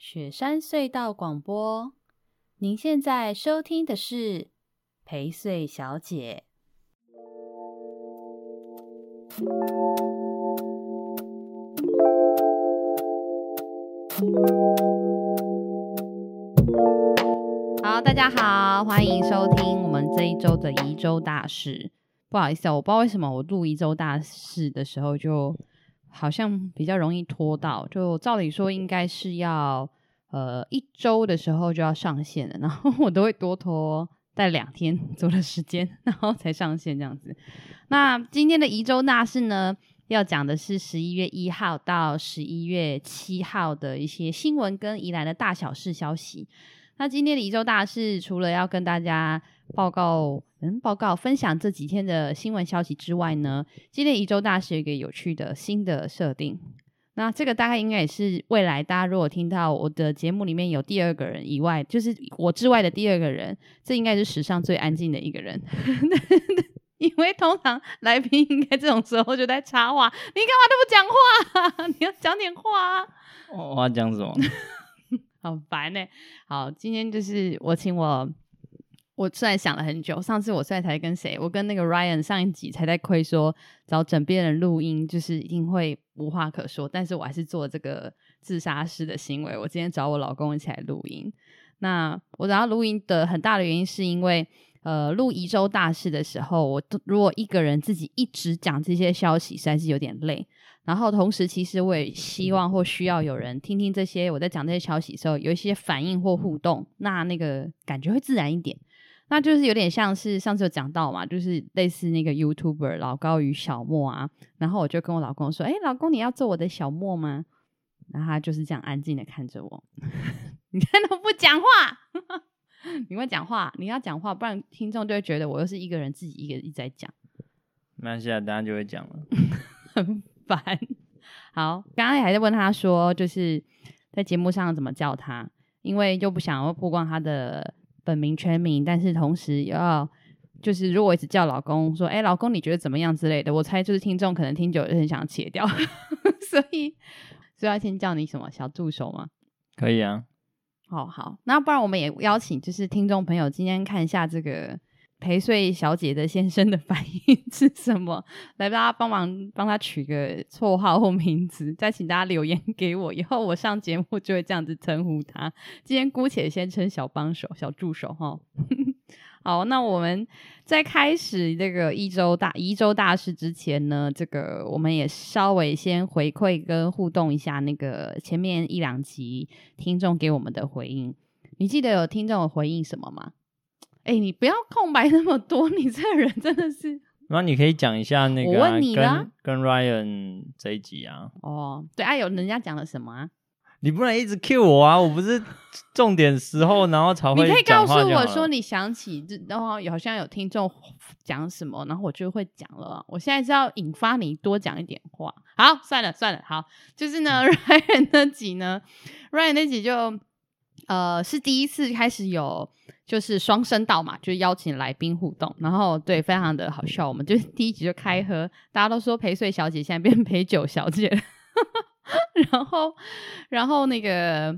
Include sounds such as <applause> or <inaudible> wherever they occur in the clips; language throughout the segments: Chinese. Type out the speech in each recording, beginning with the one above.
雪山隧道广播，您现在收听的是陪睡小姐。好，大家好，欢迎收听我们这一周的宜周大事。不好意思啊，我不知道为什么我录宜周大事的时候就。好像比较容易拖到，就照理说应该是要呃一周的时候就要上线了，然后我都会多拖在两天左右的时间，然后才上线这样子。那今天的宜州大事呢，要讲的是十一月一号到十一月七号的一些新闻跟宜兰的大小事消息。那今天的宜州大事，除了要跟大家报告，嗯，报告分享这几天的新闻消息之外呢，今天宜州大事有一个有趣的新的设定。那这个大概应该也是未来大家如果听到我的节目里面有第二个人以外，就是我之外的第二个人，这应该是史上最安静的一个人，<laughs> 因为通常来宾应该这种时候就在插话，你干嘛都不讲话？<laughs> 你要讲点话啊！我要讲什么？<laughs> 好烦呢、欸！好，今天就是我请我，我虽然想了很久，上次我虽然才跟谁，我跟那个 Ryan 上一集才在亏说找枕边人录音，就是一定会无话可说，但是我还是做这个自杀式的行为。我今天找我老公一起来录音。那我找他录音的很大的原因是因为，呃，录宜周大事的时候，我如果一个人自己一直讲这些消息，实在是有点累。然后同时，其实我也希望或需要有人听听这些我在讲这些消息的时候有一些反应或互动，那那个感觉会自然一点。那就是有点像是上次有讲到嘛，就是类似那个 YouTuber 老高与小莫啊。然后我就跟我老公说：“哎，老公，你要做我的小莫吗？”然后他就是这样安静的看着我，<laughs> 你看都不讲话，<laughs> 你会讲话，你要讲话，不然听众就会觉得我又是一个人自己一个一直在讲。没关系啊，等下就会讲了。<laughs> 很烦，好，刚刚也还在问他说，就是在节目上怎么叫他，因为就不想要曝光他的本名全名，但是同时也要就是如果一直叫老公说，哎、欸，老公你觉得怎么样之类的，我猜就是听众可能听久了就很想切掉，<laughs> 所以所以要先叫你什么小助手吗？可以啊，好好，那不然我们也邀请就是听众朋友今天看一下这个。陪睡小姐的先生的反应 <laughs> 是什么？来，大家帮忙帮他取个绰号或名字，再请大家留言给我，以后我上节目就会这样子称呼他。今天姑且先称小帮手、小助手哈。<laughs> 好，那我们在开始这个一周大一周大事之前呢，这个我们也稍微先回馈跟互动一下那个前面一两集听众给我们的回应。你记得有听众回应什么吗？哎、欸，你不要空白那么多，你这个人真的是。那你可以讲一下那个、啊、我问你啦跟，跟 Ryan 这一集啊。哦，对啊，有人家讲了什么啊？你不能一直 cue 我啊！我不是重点时候，然后才会。你可以告诉我说你想起，然后好像有听众讲什么，然后我就会讲了。我现在是要引发你多讲一点话。好，算了算了，好，就是呢，<laughs> Ryan 那集呢，Ryan 那集就呃是第一次开始有。就是双声道嘛，就邀请来宾互动，然后对，非常的好笑。我们就第一集就开喝，大家都说陪睡小姐 <laughs> 现在变陪酒小姐，然后，然后那个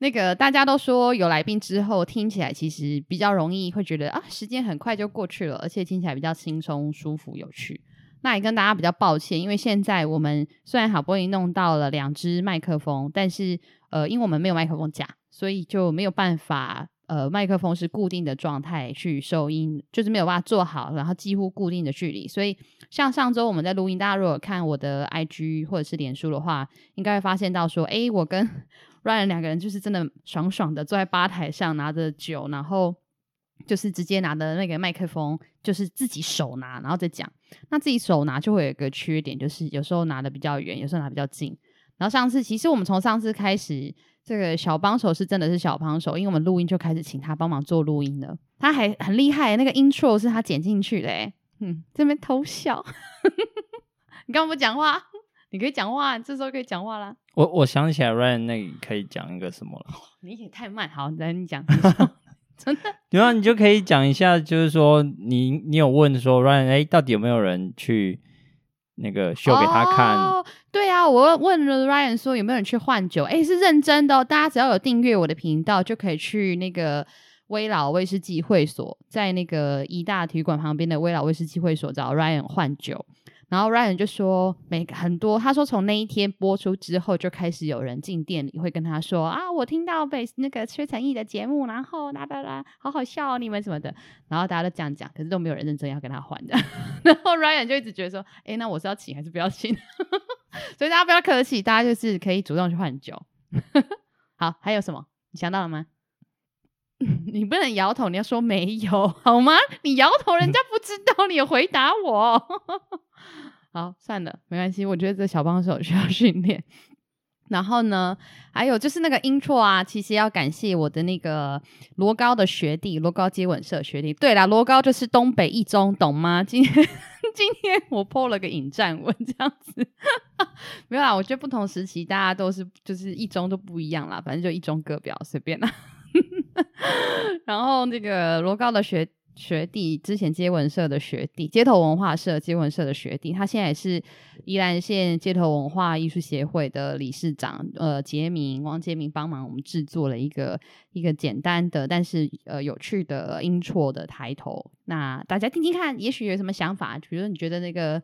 那个大家都说有来宾之后听起来其实比较容易会觉得啊，时间很快就过去了，而且听起来比较轻松、舒服、有趣。那也跟大家比较抱歉，因为现在我们虽然好不容易弄到了两支麦克风，但是呃，因为我们没有麦克风架，所以就没有办法。呃，麦克风是固定的状态去收音，就是没有办法做好，然后几乎固定的距离。所以像上周我们在录音，大家如果看我的 IG 或者是脸书的话，应该会发现到说，哎，我跟 <laughs> Ryan 两个人就是真的爽爽的坐在吧台上拿着酒，然后就是直接拿的那个麦克风，就是自己手拿，然后再讲。那自己手拿就会有一个缺点，就是有时候拿的比较远，有时候拿比较近。然后上次其实我们从上次开始。这个小帮手是真的是小帮手，因为我们录音就开始请他帮忙做录音了。他还很厉害，那个 intro 是他剪进去的。哎，嗯，这边偷笑。<laughs> 你干嘛不讲话？你可以讲话，这时候可以讲话啦。我我想起来，Ryan 那个可以讲一个什么了？你也太慢，好，来你讲。<laughs> 真的？然后，你就可以讲一下，就是说你你有问说 Ryan，哎，到底有没有人去那个秀给他看。对啊，我问了 Ryan 说有没有人去换酒，哎，是认真的哦，大家只要有订阅我的频道，就可以去那个威老威士忌会所，在那个一大体育馆旁边的威老威士忌会所找 Ryan 换酒。然后 Ryan 就说，每很多，他说从那一天播出之后，就开始有人进店里会跟他说啊，我听到被那个崔成义的节目，然后啦啦啦，好好笑哦，你们什么的。然后大家都这样讲，可是都没有人认真要跟他换的。<laughs> 然后 Ryan 就一直觉得说，哎，那我是要请还是不要请？<laughs> 所以大家不要客气，大家就是可以主动去换酒。<laughs> 好，还有什么？你想到了吗？<laughs> 你不能摇头，你要说没有 <laughs> 好吗？你摇头，人家不知道，你回答我。<laughs> 好，算了，没关系。我觉得这小帮手需要训练。然后呢，还有就是那个 intro 啊，其实要感谢我的那个罗高的学弟，罗高接吻社学弟。对啦，罗高就是东北一中，懂吗？今天今天我 po 了个引战文，这样子没有啦。我觉得不同时期大家都是就是一中都不一样啦，反正就一中各表，随便啦。<laughs> 然后那个罗高的学。学弟之前接吻社的学弟，街头文化社接吻社的学弟，他现在也是宜兰县街头文化艺术协会的理事长。呃，杰明王杰明帮忙我们制作了一个一个简单的但是呃有趣的 intro 的抬头，那大家听听看，也许有什么想法？比如说你觉得那个。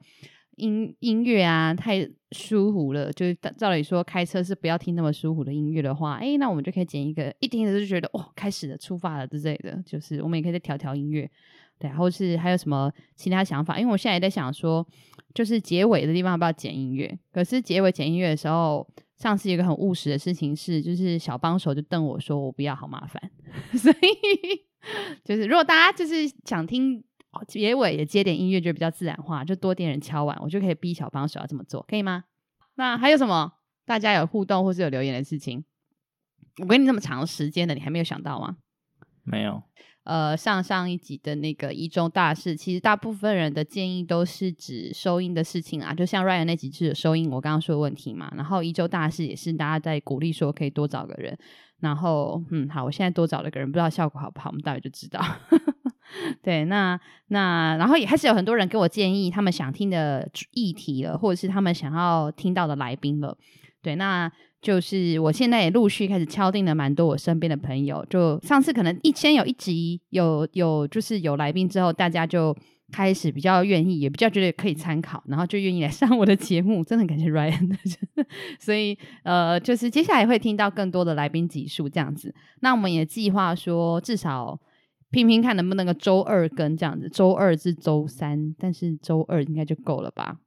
音音乐啊，太舒服了。就是照理说，开车是不要听那么舒服的音乐的话，哎，那我们就可以剪一个，一听着就觉得哇，开始了，出发了之类的。就是我们也可以再调调音乐，对，或是还有什么其他想法？因为我现在也在想说，就是结尾的地方要不要剪音乐？可是结尾剪音乐的时候，上次一个很务实的事情是，就是小帮手就瞪我说，我不要，好麻烦。<laughs> 所以 <laughs> 就是如果大家就是想听。结尾也接点音乐，就比较自然化，就多点人敲碗，我就可以逼小帮手要这么做，可以吗？那还有什么？大家有互动或是有留言的事情？我给你那么长时间的，你还没有想到吗？没有。呃，上上一集的那个一中大事，其实大部分人的建议都是指收音的事情啊，就像 Ryan 那几次的收音，我刚刚说的问题嘛。然后一周大事也是大家在鼓励说可以多找个人。然后，嗯，好，我现在多找了个人，不知道效果好不好，我们待会就知道。对，那那然后也开始有很多人给我建议，他们想听的议题了，或者是他们想要听到的来宾了。对，那就是我现在也陆续开始敲定了蛮多我身边的朋友。就上次可能一先有一集有有就是有来宾之后，大家就开始比较愿意，也比较觉得可以参考，然后就愿意来 <laughs> 上我的节目。真的感谢 Ryan，所以呃，就是接下来会听到更多的来宾集数这样子。那我们也计划说至少。拼拼看能不能个周二更这样子，周二至周三，但是周二应该就够了吧，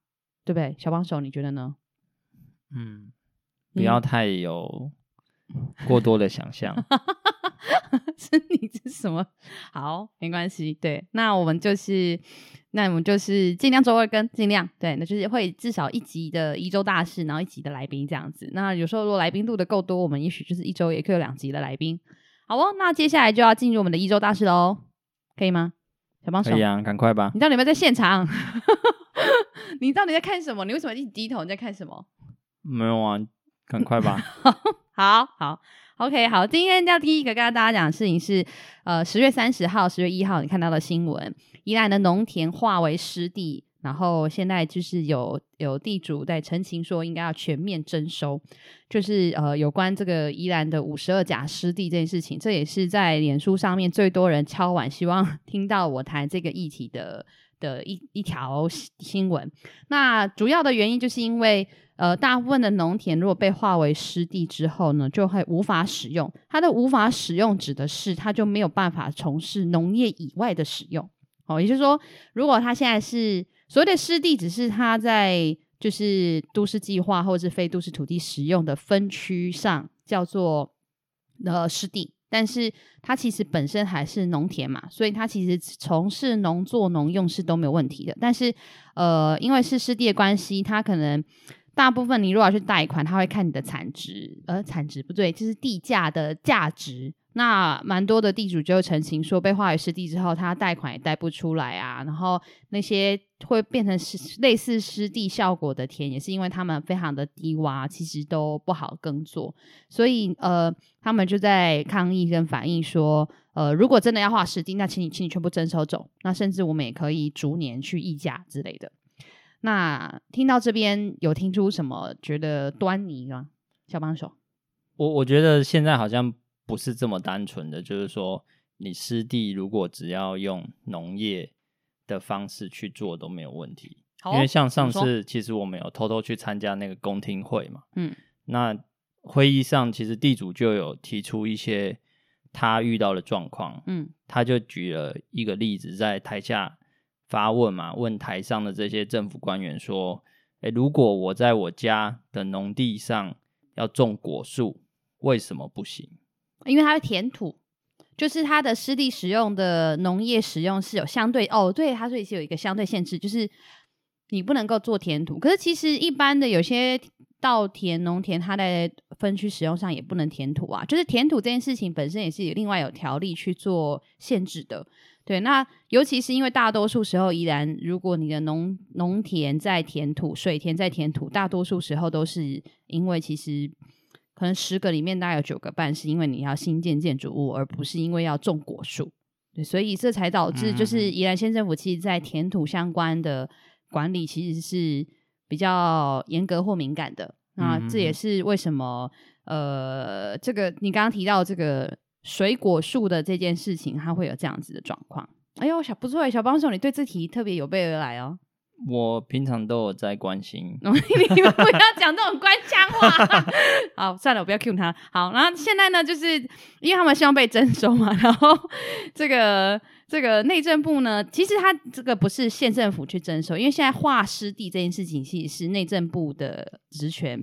对不对？小帮手，你觉得呢？嗯，不要太有过多的想象。<laughs> 是你这什么？好，没关系。对，那我们就是，那我们就是尽量周二更，尽量对，那就是会至少一集的一周大事，然后一集的来宾这样子。那有时候如果来宾录的够多，我们也许就是一周也可以有两集的来宾。好哦，那接下来就要进入我们的一周大事喽，可以吗？小帮手，可以啊，赶快吧！你到底有没有在现场？<laughs> 你到底在看什么？你为什么一直低头？你在看什么？没有啊，赶快吧！<laughs> 好好，OK，好，今天要第一个跟大家讲的事情是，呃，十月三十号、十月一号你看到的新闻，宜兰的农田化为湿地。然后现在就是有有地主在陈情说应该要全面征收，就是呃有关这个宜兰的五十二甲湿地这件事情，这也是在脸书上面最多人敲碗希望 <laughs> 听到我谈这个议题的的一一条新闻。那主要的原因就是因为呃大部分的农田如果被划为湿地之后呢，就会无法使用。它的无法使用指的是它就没有办法从事农业以外的使用。哦，也就是说，如果它现在是所谓的湿地，只是它在就是都市计划或者是非都市土地使用的分区上叫做呃湿地，但是它其实本身还是农田嘛，所以它其实从事农作农用是都没有问题的。但是呃，因为是湿地的关系，它可能大部分你如果要去贷款，它会看你的产值，呃，产值不对，就是地价的价值。那蛮多的地主就澄清说，被划为湿地之后，他贷款也贷不出来啊。然后那些会变成湿类似湿地效果的田，也是因为他们非常的低洼，其实都不好耕作。所以呃，他们就在抗议跟反映说，呃，如果真的要划湿地，那请你请你全部征收走。那甚至我们也可以逐年去议价之类的。那听到这边有听出什么觉得端倪吗？小帮手，我我觉得现在好像不是这么单纯的，就是说你湿地如果只要用农业的方式去做都没有问题。哦、因为像上次其实我们有偷偷去参加那个公听会嘛，嗯，那会议上其实地主就有提出一些他遇到的状况，嗯，他就举了一个例子在台下。发问嘛，问台上的这些政府官员说：“诶，如果我在我家的农地上要种果树，为什么不行？因为它的填土，就是它的湿地使用的农业使用是有相对哦，对，它所以是有一个相对限制，就是你不能够做填土。可是其实一般的有些稻田、农田，它在分区使用上也不能填土啊，就是填土这件事情本身也是有另外有条例去做限制的。”对，那尤其是因为大多数时候，依然如果你的农农田在填土，水田在填土，大多数时候都是因为其实可能十个里面大概有九个半是因为你要新建建筑物，而不是因为要种果树。对，所以这才导致就是宜兰县政府其实在填土相关的管理其实是比较严格或敏感的。那这也是为什么呃，这个你刚刚提到这个。水果树的这件事情，它会有这样子的状况。哎呦，小不错，小帮手，你对这题特别有备而来哦。我平常都有在关心。<laughs> 你们不要讲这种官腔话。<laughs> 好，算了，我不要 cue 他。好，然后现在呢，就是因为他们希望被征收嘛，然后这个这个内政部呢，其实他这个不是县政府去征收，因为现在划湿地这件事情其实是内政部的职权。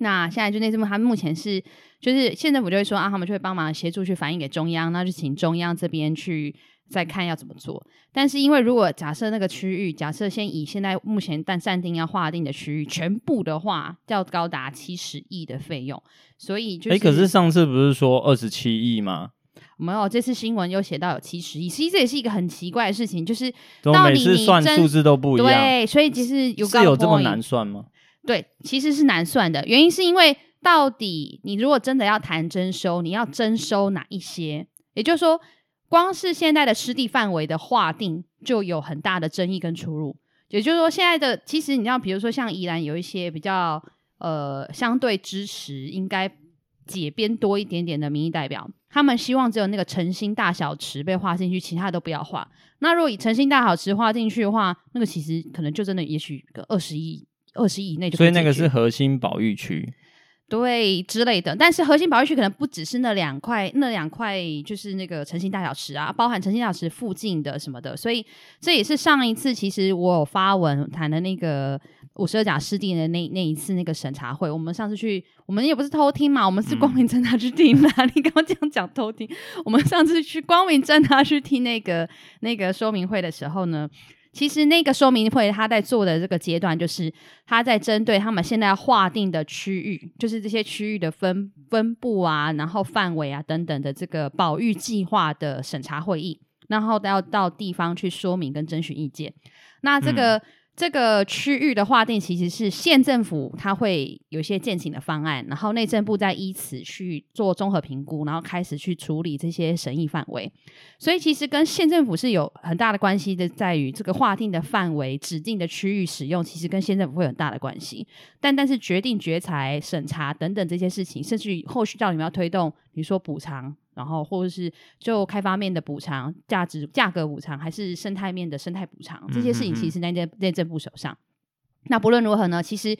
那现在就内政部，他目前是就是县政府就会说啊，他们就会帮忙协助去反映给中央，那就请中央这边去再看要怎么做。但是因为如果假设那个区域，假设先以现在目前但暂定要划定的区域全部的话，要高达七十亿的费用，所以就哎、可是上次不是说二十七亿吗？没有，这次新闻又写到有七十亿，其实这也是一个很奇怪的事情，就是到底你每次算数字都不一样，对，所以其实有是有这么难算吗？对，其实是难算的，原因是因为到底你如果真的要谈征收，你要征收哪一些？也就是说，光是现在的湿地范围的划定就有很大的争议跟出入。也就是说，现在的其实你知道，比如说像宜兰有一些比较呃相对支持应该解编多一点点的民意代表，他们希望只有那个诚心大小池被划进去，其他都不要划。那如果以诚心大小池划进去的话，那个其实可能就真的也许个二十亿。二十亿以内就，所以那个是核心保育区，对之类的。但是核心保育区可能不只是那两块，那两块就是那个晨兴大小池啊，包含晨兴大小池附近的什么的。所以这也是上一次其实我有发文谈的那个五十二甲湿地的那那一次那个审查会。我们上次去，我们也不是偷听嘛，我们是光明正大去听的。嗯、<laughs> 你刚刚这样讲偷听，我们上次去光明正大去听那个那个说明会的时候呢。其实那个说明会，他在做的这个阶段，就是他在针对他们现在划定的区域，就是这些区域的分分布啊，然后范围啊等等的这个保育计划的审查会议，然后要到地方去说明跟征询意见。那这个。这个区域的划定其实是县政府，它会有一些建请的方案，然后内政部再依此去做综合评估，然后开始去处理这些审议范围。所以其实跟县政府是有很大的关系的，在于这个划定的范围、指定的区域使用，其实跟县政府会有很大的关系。但但是决定决裁、审查等等这些事情，甚至于后续到底要推动，比如说补偿。然后，或者是就开发面的补偿、价值价格补偿，还是生态面的生态补偿，这些事情其实在内内政部手上。那不论如何呢，其实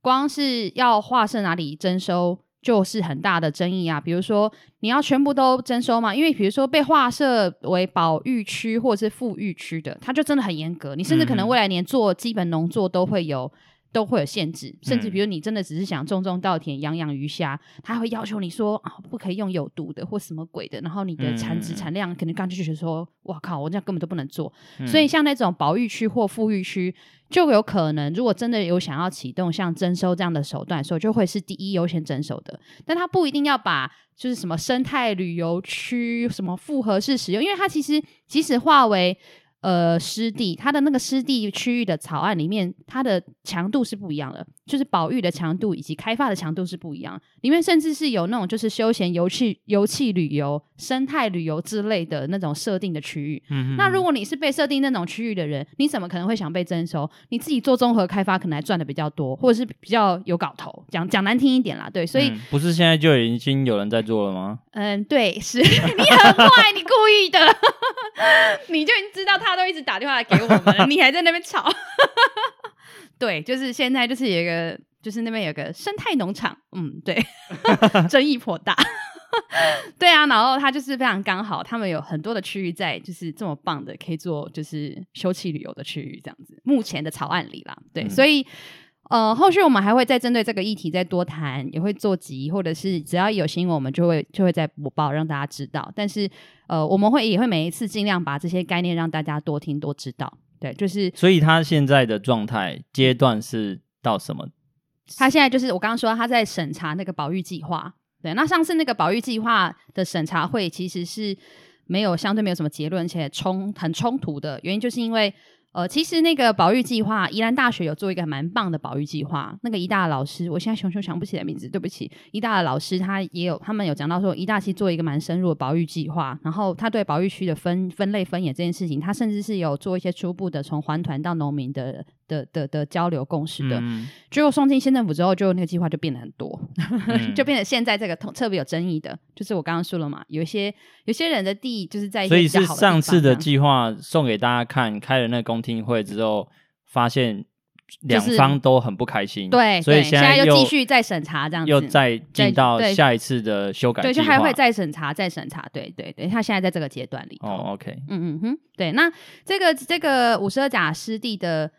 光是要划设哪里征收，就是很大的争议啊。比如说，你要全部都征收嘛？因为比如说被划设为保育区或者是富裕区的，它就真的很严格。你甚至可能未来连做基本农作都会有。都会有限制，甚至比如你真的只是想种种稻田、养养鱼虾，他会要求你说啊，不可以用有毒的或什么鬼的，然后你的产值产量可能刚就觉得说，哇靠，我这样根本都不能做。嗯、所以像那种保育区或富裕区，就有可能，如果真的有想要启动像征收这样的手段的时候，就会是第一优先征收的。但他不一定要把就是什么生态旅游区、什么复合式使用，因为它其实即使划为。呃，湿地它的那个湿地区域的草案里面，它的强度是不一样的，就是保育的强度以及开发的强度是不一样。里面甚至是有那种就是休闲游憩、游憩旅游、生态旅游之类的那种设定的区域。那如果你是被设定那种区域的人，你怎么可能会想被征收？你自己做综合开发，可能还赚的比较多，或者是比较有搞头。讲讲难听一点啦，对，所以、嗯、不是现在就已经有人在做了吗？嗯，对，是 <laughs> 你很坏，你故意的，<laughs> 你就已经知道他。他都一直打电话来给我们，<laughs> 你还在那边吵。<laughs> 对，就是现在，就是有一个，就是那边有个生态农场，嗯，对，<laughs> 争议颇大。对啊，然后他就是非常刚好，他们有很多的区域在，就是这么棒的，可以做就是休憩旅游的区域，这样子。目前的草案里啦，对，嗯、所以。呃，后续我们还会再针对这个议题再多谈，也会做集，或者是只要有新闻，我们就会就会再播报让大家知道。但是，呃，我们会也会每一次尽量把这些概念让大家多听多知道。对，就是。所以他现在的状态阶段是到什么？他现在就是我刚刚说他在审查那个保育计划。对，那上次那个保育计划的审查会其实是没有相对没有什么结论，而且冲很冲突的原因就是因为。呃，其实那个保育计划，宜兰大学有做一个蛮棒的保育计划。那个宜大的老师，我现在熊熊想不起来名字，对不起。宜大的老师他也有，他们有讲到说，宜大其实做一个蛮深入的保育计划。然后他对保育区的分分类分野这件事情，他甚至是有做一些初步的从环团到农民的。的的的交流共识的，嗯、结果送进县政府之后，就那个计划就变得很多，嗯、<laughs> 就变成现在这个特别有争议的，就是我刚刚说了嘛，有一些有些人的地就是在所以是上次的计划送给大家看，开了那个公听会之后，发现两方都很不开心，就是、对，所以现在又继续再审查这样子，又再进到下一次的修改，对，就还会再审查再审查，对对对，他现在在这个阶段里哦，OK，嗯嗯哼，对，那这个这个五十二甲湿地的。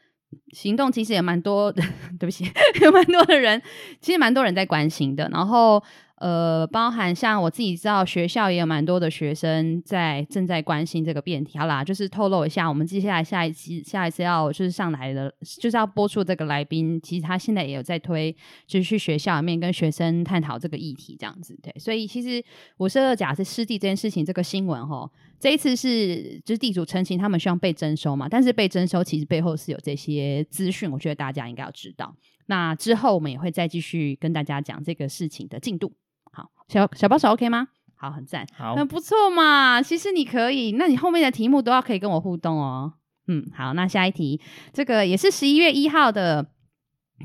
行动其实也蛮多的，<laughs> 对不起，有 <laughs> 蛮多的人，其实蛮多人在关心的。然后，呃，包含像我自己知道，学校也有蛮多的学生在正在关心这个辩题。好啦，就是透露一下，我们接下来下一期下一次要就是上来的，就是要播出这个来宾，其实他现在也有在推，就是去学校里面跟学生探讨这个议题，这样子对。所以，其实五十二甲是湿地这件事情，这个新闻哈。这一次是就是地主陈情，他们希望被征收嘛，但是被征收其实背后是有这些资讯，我觉得大家应该要知道。那之后我们也会再继续跟大家讲这个事情的进度。好，小小帮手 OK 吗？好，很赞，好，很不错嘛。其实你可以，那你后面的题目都要可以跟我互动哦。嗯，好，那下一题，这个也是十一月一号的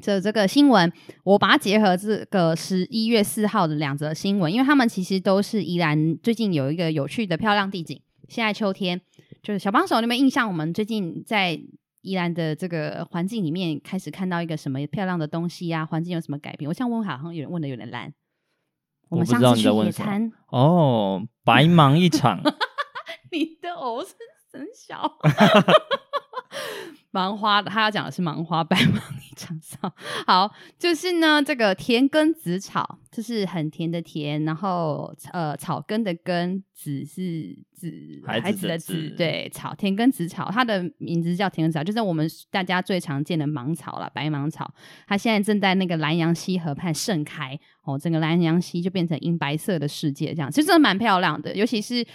这这个新闻，我把它结合这个十一月四号的两则新闻，因为他们其实都是宜兰最近有一个有趣的漂亮地景。现在秋天，就是小帮手，你有没有印象？我们最近在宜兰的这个环境里面，开始看到一个什么漂亮的东西呀、啊？环境有什么改变？我想问，好像有人问的有点烂。我们上次去野餐哦，白忙一场。<laughs> 你的偶是很小。<laughs> <laughs> <laughs> 芒花，他要讲的是芒花白芒一场上。好，就是呢，这个甜根紫草，就是很甜的甜，然后呃，草根的根，紫是紫孩子的紫，对，草甜根紫草，它的名字叫甜根子草，就是我们大家最常见的芒草了，白芒草。它现在正在那个南阳溪河畔盛开，哦，整个南阳溪就变成银白色的世界，这样其实真的蛮漂亮的，尤其是。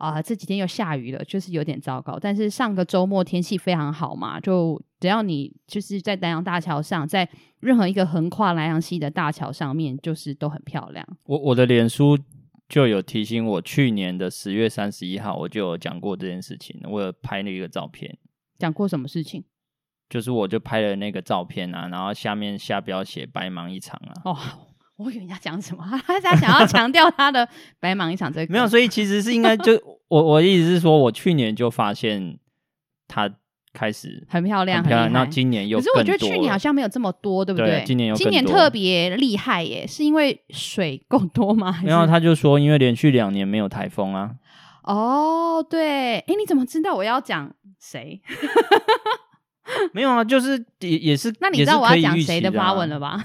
啊、呃，这几天又下雨了，就是有点糟糕。但是上个周末天气非常好嘛，就只要你就是在南洋大桥上，在任何一个横跨南洋溪的大桥上面，就是都很漂亮。我我的脸书就有提醒我，去年的十月三十一号我就有讲过这件事情，我有拍了一个照片。讲过什么事情？就是我就拍了那个照片啊，然后下面下标写“白忙一场”啊。哦。我以为人家讲什么，<laughs> 他他想要强调他的白忙一场这个没有，所以其实是应该就 <laughs> 我我的意思是说，我去年就发现他开始很漂亮，很漂亮。那今年又可是我觉得去年好像没有这么多，对不对？对今年有今年特别厉害耶，是因为水够多吗？没有，他就说因为连续两年没有台风啊。哦，对，哎，你怎么知道我要讲谁？<laughs> 没有啊，就是也也是，那你知道我要讲谁的发文了吧？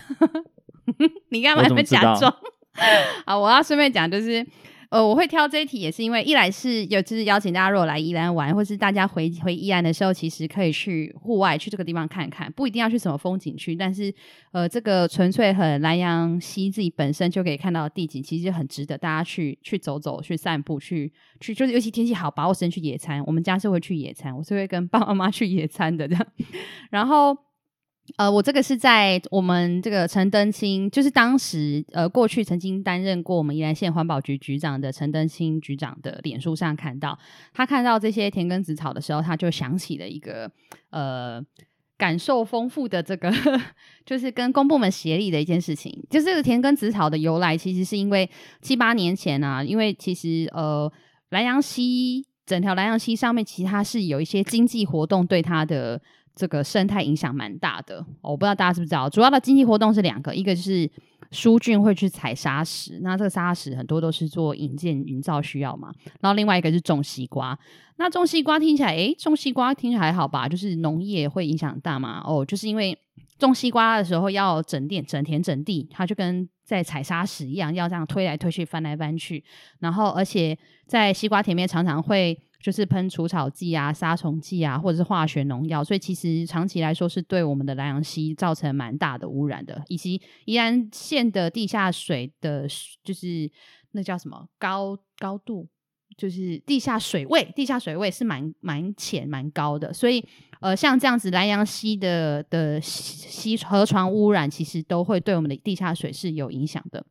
<laughs> 你干嘛还没假装？<laughs> 啊，我要顺便讲，就是呃，我会挑这一题，也是因为一来是有就是邀请大家如果来宜兰玩，或是大家回回宜兰的时候，其实可以去户外去这个地方看看，不一定要去什么风景区，但是呃，这个纯粹很南阳溪自己本身就可以看到的地景，其实很值得大家去去走走、去散步、去去，就是尤其天气好，把握时间去野餐。我们家是会去野餐，我是会跟爸爸妈妈去野餐的这样，<laughs> 然后。呃，我这个是在我们这个陈登清，就是当时呃过去曾经担任过我们宜兰县环保局局长的陈登清局长的脸书上看到，他看到这些田埂子草的时候，他就想起了一个呃感受丰富的这个，<laughs> 就是跟公部门协力的一件事情，就是这个田埂子草的由来，其实是因为七八年前啊，因为其实呃兰阳溪整条兰阳溪上面，其实它是有一些经济活动对它的。这个生态影响蛮大的，我不知道大家知不是知道，主要的经济活动是两个，一个是疏浚会去采砂石，那这个砂石很多都是做营建营造需要嘛，然后另外一个是种西瓜，那种西瓜听起来，诶，种西瓜听起来还好吧，就是农业会影响大嘛，哦，就是因为种西瓜的时候要整地整田整地，它就跟在采砂石一样，要这样推来推去翻来翻去，然后而且在西瓜田面常常会。就是喷除草剂啊、杀虫剂啊，或者是化学农药，所以其实长期来说是对我们的兰阳溪造成蛮大的污染的，以及宜兰县的地下水的，就是那叫什么高高度，就是地下水位，地下水位是蛮蛮浅、蛮高的，所以呃，像这样子兰阳溪的的溪河床污染，其实都会对我们的地下水是有影响的。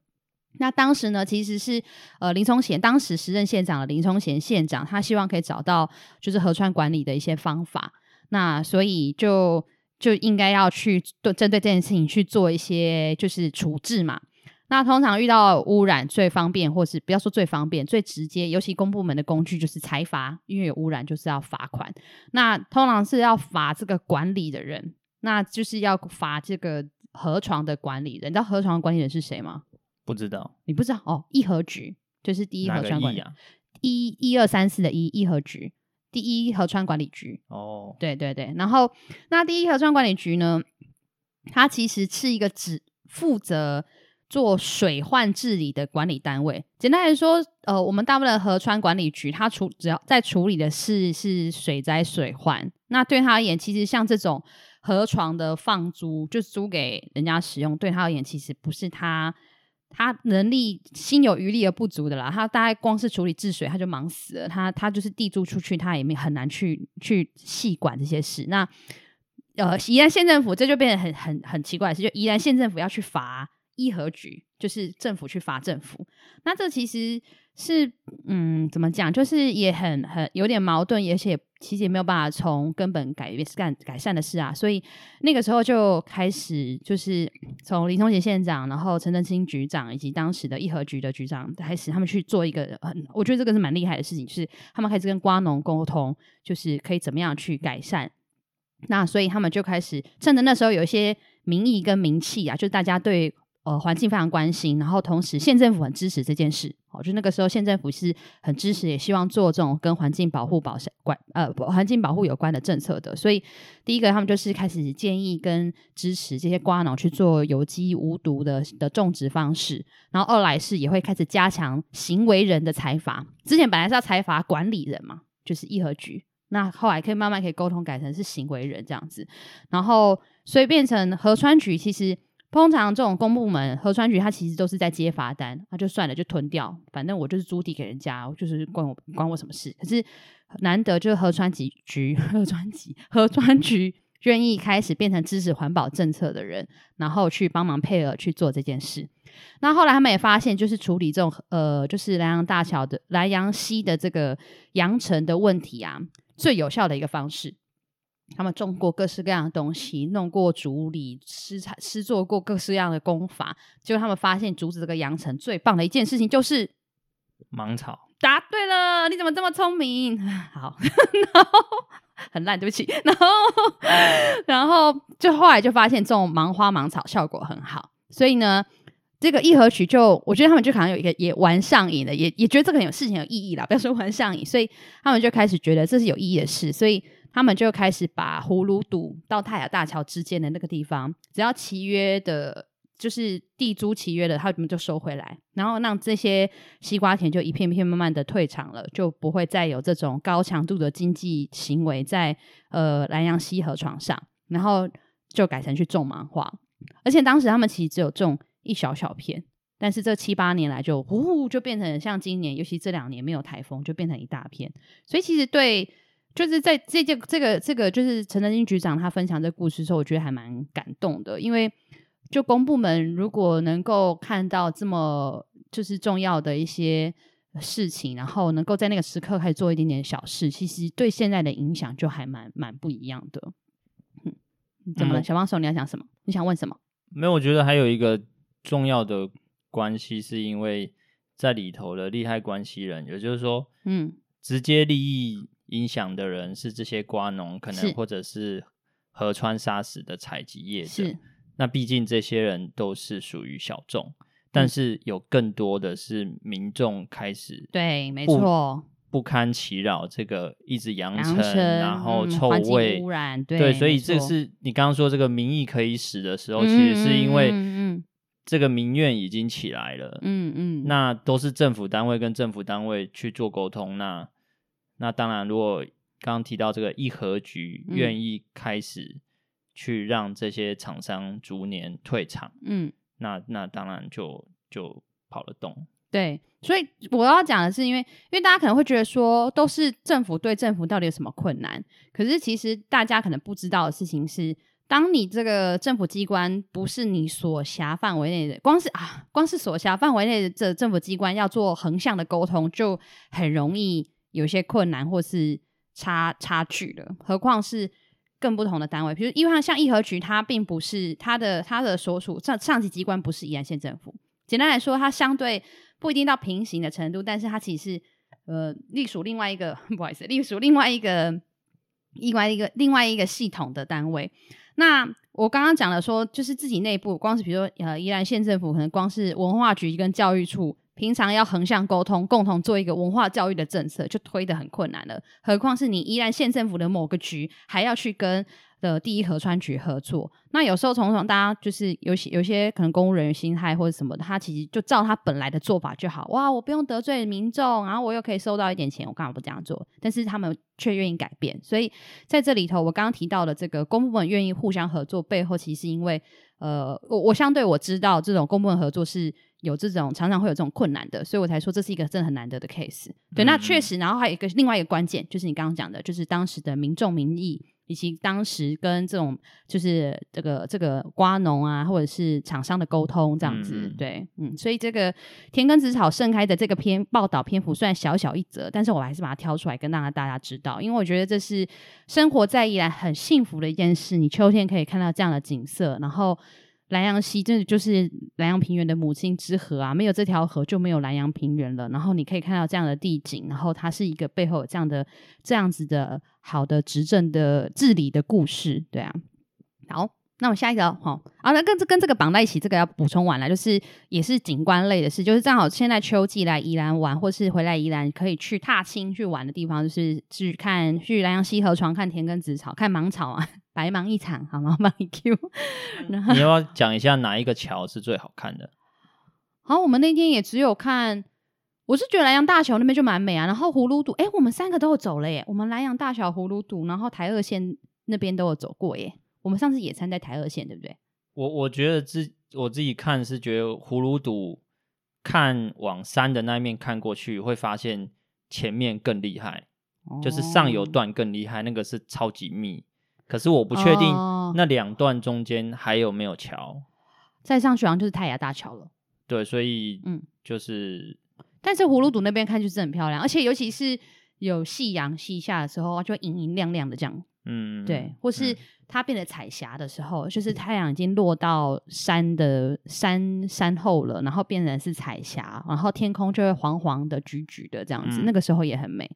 那当时呢，其实是呃林聪贤当时时任县长的林聪贤县长，他希望可以找到就是河川管理的一些方法，那所以就就应该要去对针对这件事情去做一些就是处置嘛。那通常遇到污染最方便，或是不要说最方便，最直接，尤其公部门的工具就是裁罚，因为有污染就是要罚款。那通常是要罚这个管理的人，那就是要罚这个河床的管理人。你知道河床管理人是谁吗？不知道，你不知道哦？一河局就是第一河川管理，一一二三四的一一河局，第一河川管理局。哦，对对对。然后那第一河川管理局呢，它其实是一个只负责做水患治理的管理单位。简单来说，呃，我们大部分的河川管理局，它处只要在处理的是是水灾水患。那对他而言，其实像这种河床的放租，就租给人家使用，对他而言，其实不是他。他能力心有余力而不足的啦，他大概光是处理治水，他就忙死了。他他就是地租出去，他也没很难去去细管这些事。那呃，宜兰县政府这就变得很很很奇怪的事，就宜兰县政府要去罚一河局，就是政府去罚政府。那这其实。是，嗯，怎么讲？就是也很很有点矛盾，而且其实也没有办法从根本改变、干改善的事啊。所以那个时候就开始，就是从林聪贤县长，然后陈登清局长以及当时的一河局的局长开始，他们去做一个很，我觉得这个是蛮厉害的事情，就是他们开始跟瓜农沟通，就是可以怎么样去改善。那所以他们就开始趁着那时候有一些民意跟名气啊，就是大家对。呃，环境非常关心，然后同时县政府很支持这件事，哦，就那个时候县政府是很支持，也希望做这种跟环境保护保管呃环境保护有关的政策的，所以第一个他们就是开始建议跟支持这些瓜农去做有机无毒的的种植方式，然后二来是也会开始加强行为人的裁罚，之前本来是要裁罚管理人嘛，就是一河局，那后来可以慢慢可以沟通改成是行为人这样子，然后所以变成河川局其实。通常这种公部门河川局，它其实都是在接罚单，那就算了，就吞掉。反正我就是租地给人家，就是关我关我什么事？可是难得就是河川局局河川局河川局愿意开始变成支持环保政策的人，然后去帮忙配合去做这件事。那后来他们也发现，就是处理这种呃，就是兰阳大桥的兰阳溪的这个扬尘的问题啊，最有效的一个方式。他们种过各式各样的东西，弄过竹篱，施产施做过各式各样的功法，结果他们发现竹子这个扬尘最棒的一件事情就是芒草。答对了，你怎么这么聪明？<laughs> 好，然后很烂，对不起。<laughs> 然后，然后就后来就发现种芒花芒草效果很好，所以呢，这个一合曲就我觉得他们就可能有一个也玩上瘾了，也也觉得这个很有事情有意义啦。不要说玩上瘾，所以他们就开始觉得这是有意义的事，所以。他们就开始把葫芦堵到泰雅大桥之间的那个地方，只要契约的就是地租契约的，他们就收回来，然后让这些西瓜田就一片片慢慢的退场了，就不会再有这种高强度的经济行为在呃兰阳溪河床上，然后就改成去种芒花，而且当时他们其实只有种一小小片，但是这七八年来就呼呼就变成像今年，尤其这两年没有台风，就变成一大片，所以其实对。就是在这件这个这个就是陈德金局长他分享这故事的时候，我觉得还蛮感动的，因为就公部门如果能够看到这么就是重要的一些事情，然后能够在那个时刻开始做一点点小事，其实对现在的影响就还蛮蛮不一样的。嗯，怎么了？嗯、小帮手你要讲什么？你想问什么？没有，我觉得还有一个重要的关系，是因为在里头的利害关系人，也就是说，嗯，直接利益。影响的人是这些瓜农，可能或者是河川沙石的采集业者。那毕竟这些人都是属于小众，但是有更多的是民众开始对，没错，不堪其扰，这个一直扬尘，然后臭味、污染，对，所以这是你刚刚说这个民意可以使的时候，其实是因为这个民怨已经起来了，嗯嗯，那都是政府单位跟政府单位去做沟通，那。那当然，如果刚刚提到这个一合局愿意开始去让这些厂商逐年退场，嗯，那那当然就就跑得动。对，所以我要讲的是，因为因为大家可能会觉得说，都是政府对政府到底有什么困难？可是其实大家可能不知道的事情是，当你这个政府机关不是你所辖范围内的，光是啊，光是所辖范围内的这政府机关要做横向的沟通，就很容易。有些困难或是差差距的，何况是更不同的单位，比如因为像义和局，它并不是它的它的所属上上级机关不是宜兰县政府。简单来说，它相对不一定到平行的程度，但是它其实是呃隶属另外一个 <laughs> 不好意思，隶属另外一个另外一个另外一个系统的单位。那我刚刚讲了说，就是自己内部，光是比如说呃宜兰县政府，可能光是文化局跟教育处。平常要横向沟通，共同做一个文化教育的政策，就推得很困难了。何况是你依然县政府的某个局，还要去跟的第一河川局合作。那有时候从从大家就是有些有些可能公务人员心态或者什么的，他其实就照他本来的做法就好。哇，我不用得罪民众，然后我又可以收到一点钱，我干嘛不这样做？但是他们却愿意改变。所以在这里头，我刚刚提到的这个公部门愿意互相合作，背后其实是因为呃，我我相对我知道这种公部门合作是。有这种常常会有这种困难的，所以我才说这是一个真的很难得的 case。对，嗯、那确实，然后还有一个另外一个关键，就是你刚刚讲的，就是当时的民众民意，以及当时跟这种就是这个这个瓜农啊，或者是厂商的沟通这样子。嗯对，嗯，所以这个田根子草盛开的这个篇报道篇幅虽然小小一则，但是我还是把它挑出来跟大家大家知道，因为我觉得这是生活在宜兰很幸福的一件事。你秋天可以看到这样的景色，然后。南阳溪真的就是南阳平原的母亲之河啊！没有这条河就没有南阳平原了。然后你可以看到这样的地景，然后它是一个背后有这样的这样子的好的执政的治理的故事，对啊。好，那我下一个好啊，那跟这跟这个绑在一起，这个要补充完了，就是也是景观类的事，就是正好现在秋季来宜兰玩，或是回来宜兰可以去踏青去玩的地方，就是去看去南阳溪河床看田埂子草，看芒草啊。白忙一场，<laughs> 好吗？帮你 Q。然后你要不要讲一下哪一个桥是最好看的？<laughs> 好，我们那天也只有看，我是觉得兰阳大桥那边就蛮美啊。然后葫芦堵，哎，我们三个都有走了耶。我们兰阳大桥、葫芦堵，然后台二线那边都有走过耶。我们上次野餐在台二线，对不对？我我觉得自我自己看是觉得葫芦堵看往山的那一面看过去，会发现前面更厉害，哦、就是上游段更厉害，那个是超级密。可是我不确定那两段中间还有没有桥，哦，再上去好像就是泰雅大桥了。对，所以嗯，就是，但是葫芦堵那边看就是很漂亮，而且尤其是有夕阳西下的时候，就会银银亮亮的这样。嗯，对，或是它变得彩霞的时候，嗯、就是太阳已经落到山的山山后了，然后变成是彩霞，然后天空就会黄黄的、橘橘的这样子，嗯、那个时候也很美。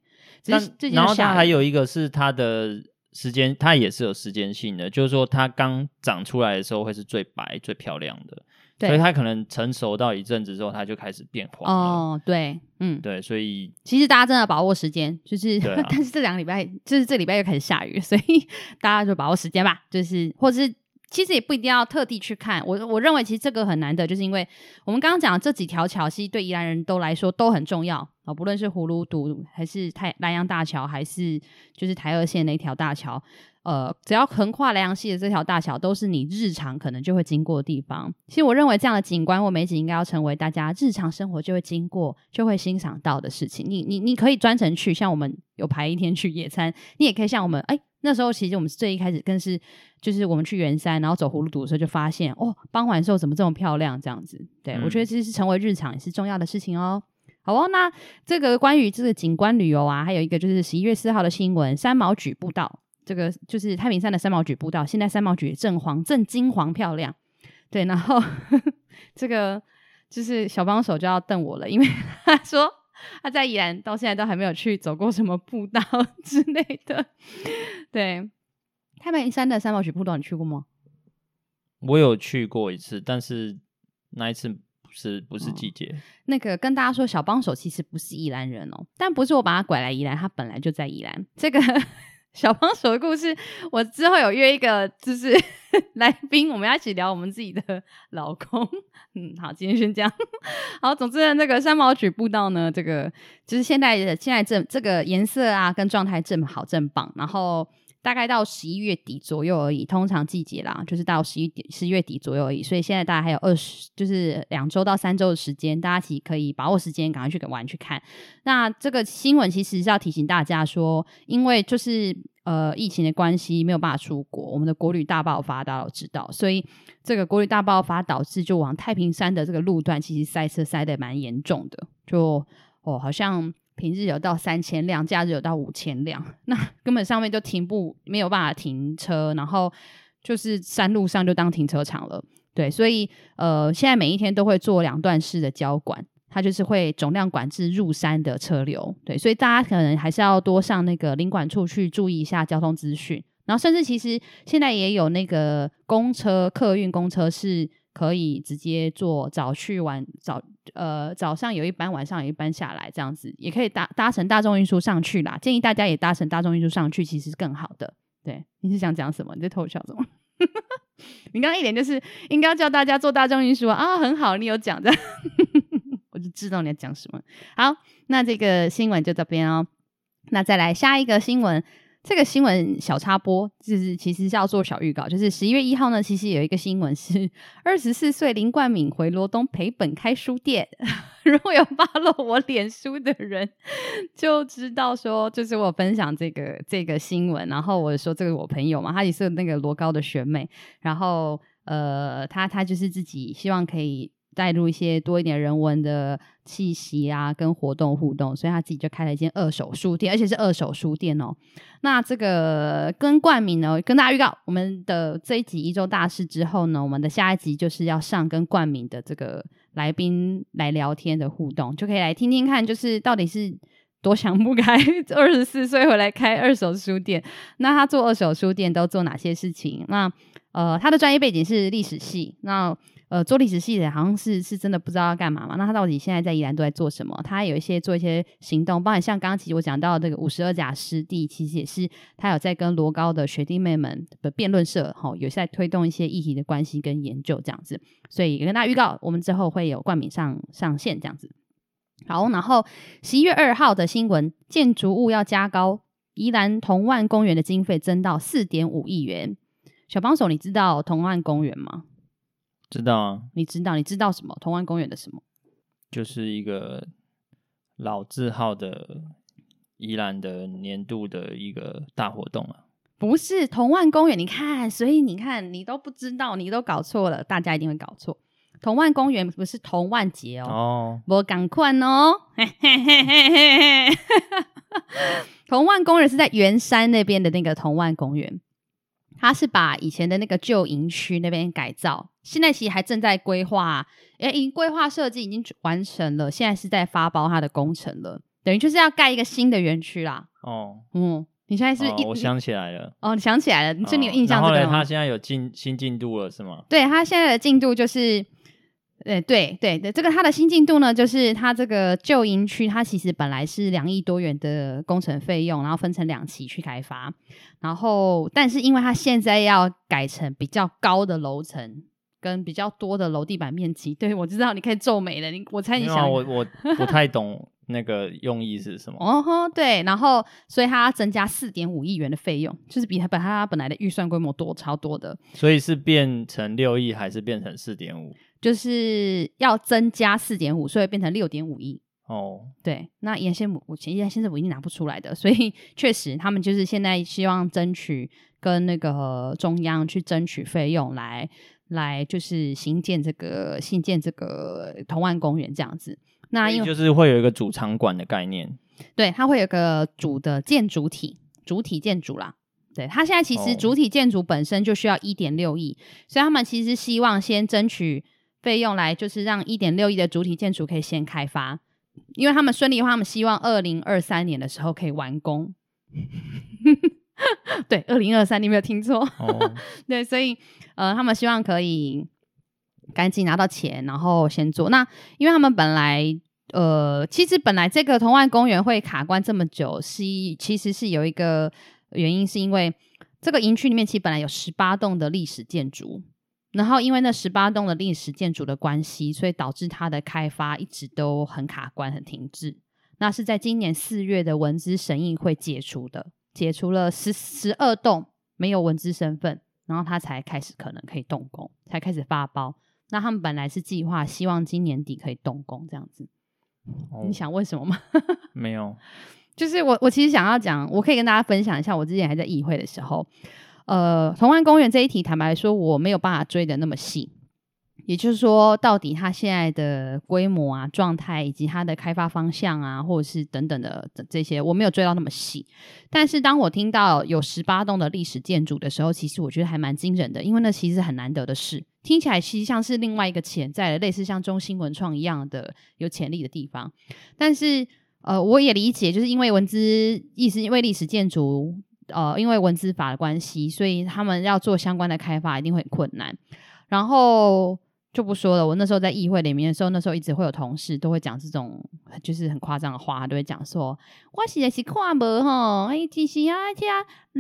但然后它还有一个是它的。时间它也是有时间性的，就是说它刚长出来的时候会是最白最漂亮的，所以它可能成熟到一阵子之后，它就开始变黄。哦，对，嗯，对，所以其实大家真的把握时间，就是，啊、<laughs> 但是这两个礼拜就是这礼拜又开始下雨，所以 <laughs> 大家就把握时间吧，就是或者是其实也不一定要特地去看，我我认为其实这个很难得，就是因为我们刚刚讲这几条桥，其实对宜兰人都来说都很重要啊，不论是葫芦堵还是太南洋大桥，还是就是台二线那条大桥，呃，只要横跨莱阳溪的这条大桥，都是你日常可能就会经过的地方。其实我认为这样的景观或美景应该要成为大家日常生活就会经过、就会欣赏到的事情。你你你可以专程去，像我们有排一天去野餐，你也可以像我们哎。那时候其实我们最一开始更是，就是我们去圆山，然后走葫芦堵的时候就发现，哦，傍晚的时候怎么这么漂亮？这样子，对、嗯、我觉得这是成为日常也是重要的事情哦。好哦，那这个关于这个景观旅游啊，还有一个就是十一月四号的新闻，三毛举步道，这个就是太平山的三毛櫸步道，现在三毛櫸正黄正金黄漂亮，对，然后 <laughs> 这个就是小帮手就要瞪我了，因为 <laughs> 他说。他在宜兰到现在都还没有去走过什么步道 <laughs> 之类的。对，太平山的三毛櫸步道你去过吗？我有去过一次，但是那一次不是不是季节。哦。那个跟大家说，小帮手其实不是宜兰人哦，但不是我把他拐来宜兰，他本来就在宜兰。这个。小帮手的故事，我之后有约一个就是 <laughs> 来宾，我们要一起聊我们自己的老公。嗯，好，今天先这样。好，总之呢，那个三毛曲步道呢，这个就是现在现在正这个颜色啊，跟状态正好正棒，然后。大概到十一月底左右而已，通常季节啦，就是到十一十一月底左右而已。所以现在大概还有二十，就是两周到三周的时间，大家其实可以把握时间，赶快去玩去看。那这个新闻其实是要提醒大家说，因为就是呃疫情的关系，没有办法出国，我们的国旅大爆发，大家都知道，所以这个国旅大爆发导致就往太平山的这个路段，其实塞车塞得蛮严重的，就哦好像。平日有到三千辆，假日有到五千辆，<laughs> 那根本上面就停不没有办法停车，然后就是山路上就当停车场了。对，所以呃，现在每一天都会做两段式的交管，它就是会总量管制入山的车流。对，所以大家可能还是要多上那个领管处去注意一下交通资讯，然后甚至其实现在也有那个公车客运公车是。可以直接坐早去晚早，呃，早上有一班，晚上有一班下来，这样子也可以搭搭乘大众运输上去啦。建议大家也搭乘大众运输上去，其实是更好的。对，你是想讲什么？你在偷笑什么？<laughs> 你刚刚一点就是应该叫大家坐大众运输啊，很好，你有讲的，<laughs> 我就知道你要讲什么。好，那这个新闻就这边哦。那再来下一个新闻。这个新闻小插播，就是其实是要做小预告，就是十一月一号呢，其实有一个新闻是二十四岁林冠敏回罗东赔本开书店。<laughs> 如果有 follow 我脸书的人就知道说，就是我分享这个这个新闻，然后我说这个我朋友嘛，他也是那个罗高的学妹，然后呃，他他就是自己希望可以。带入一些多一点人文的气息啊，跟活动互动，所以他自己就开了一间二手书店，而且是二手书店哦。那这个跟冠名呢，跟大家预告，我们的这一集一周大事之后呢，我们的下一集就是要上跟冠名的这个来宾来聊天的互动，就可以来听听看，就是到底是多想不开，二十四岁回来开二手书店，那他做二手书店都做哪些事情？那呃，他的专业背景是历史系，那。呃，做历史系的好像是是真的不知道要干嘛嘛？那他到底现在在宜兰都在做什么？他有一些做一些行动，包括像刚刚其实我讲到这个五十二甲湿地，其实也是他有在跟罗高的学弟妹们的辩论社，哈，有在推动一些议题的关系跟研究这样子。所以也跟大家预告，我们之后会有冠名上上线这样子。好，然后十一月二号的新闻，建筑物要加高，宜兰同万公园的经费增到四点五亿元。小帮手，你知道同万公园吗？知道啊，你知道？你知道什么？同安公园的什么？就是一个老字号的宜兰的年度的一个大活动啊。不是同万公园，你看，所以你看，你都不知道，你都搞错了，大家一定会搞错。同万公园不是同万节哦，哦，我赶快哦，<laughs> 同万公园是在圆山那边的那个同万公园。他是把以前的那个旧营区那边改造，现在其实还正在规划，诶，已规划设计已经完成了，现在是在发包它的工程了，等于就是要盖一个新的园区啦。哦，嗯，你现在是，不是、哦，我想起来了，哦，你想起来了，就你有印象这个、哦、然后呢，他现在有进新进度了是吗？对，他现在的进度就是，对对对对，这个它的新进度呢，就是它这个旧营区，它其实本来是两亿多元的工程费用，然后分成两期去开发，然后但是因为它现在要改成比较高的楼层跟比较多的楼地板面积，对，我知道你可以皱眉了，你我猜你想，<laughs> 我我不太懂。那个用意是什么？哦吼，对，然后所以它增加四点五亿元的费用，就是比它本它本来的预算规模多超多的。所以是变成六亿还是变成四点五？就是要增加四点五，所以变成六点五亿。哦，对，那原先我前现在现在我一定拿不出来的，所以 <laughs> 确实他们就是现在希望争取跟那个中央去争取费用来来就是新建这个新建这个同万公园这样子。那因为就是会有一个主场馆的概念，对，它会有一个主的建筑体，主体建筑啦。对，它现在其实主体建筑本身就需要一点六亿，所以他们其实希望先争取费用来，就是让一点六亿的主体建筑可以先开发，因为他们顺利的话，他们希望二零二三年的时候可以完工。<laughs> 对，二零二三，你没有听错。哦、<laughs> 对，所以呃，他们希望可以。赶紧拿到钱，然后先做。那因为他们本来，呃，其实本来这个同万公园会卡关这么久，是其实是有一个原因，是因为这个营区里面其实本来有十八栋的历史建筑，然后因为那十八栋的历史建筑的关系，所以导致它的开发一直都很卡关、很停滞。那是在今年四月的文资审议会解除的，解除了十十二栋没有文资身份，然后它才开始可能可以动工，才开始发包。那他们本来是计划希望今年底可以动工这样子，哦、你想问什么吗？<laughs> 没有，就是我我其实想要讲，我可以跟大家分享一下，我之前还在议会的时候，呃，同安公园这一题，坦白说我没有办法追得那么细。也就是说，到底它现在的规模啊、状态，以及它的开发方向啊，或者是等等的这些，我没有追到那么细。但是当我听到有十八栋的历史建筑的时候，其实我觉得还蛮惊人的，因为那其实是很难得的事。听起来其实像是另外一个潜在的，类似像中兴文创一样的有潜力的地方。但是呃，我也理解，就是因为文资意思，因为历史建筑，呃，因为文字法的关系，所以他们要做相关的开发一定会很困难。然后。就不说了。我那时候在议会里面的时候，那时候一直会有同事都会讲这种就是很夸张的话，都会讲说：“我实在是看无吼，哎，其实啊，这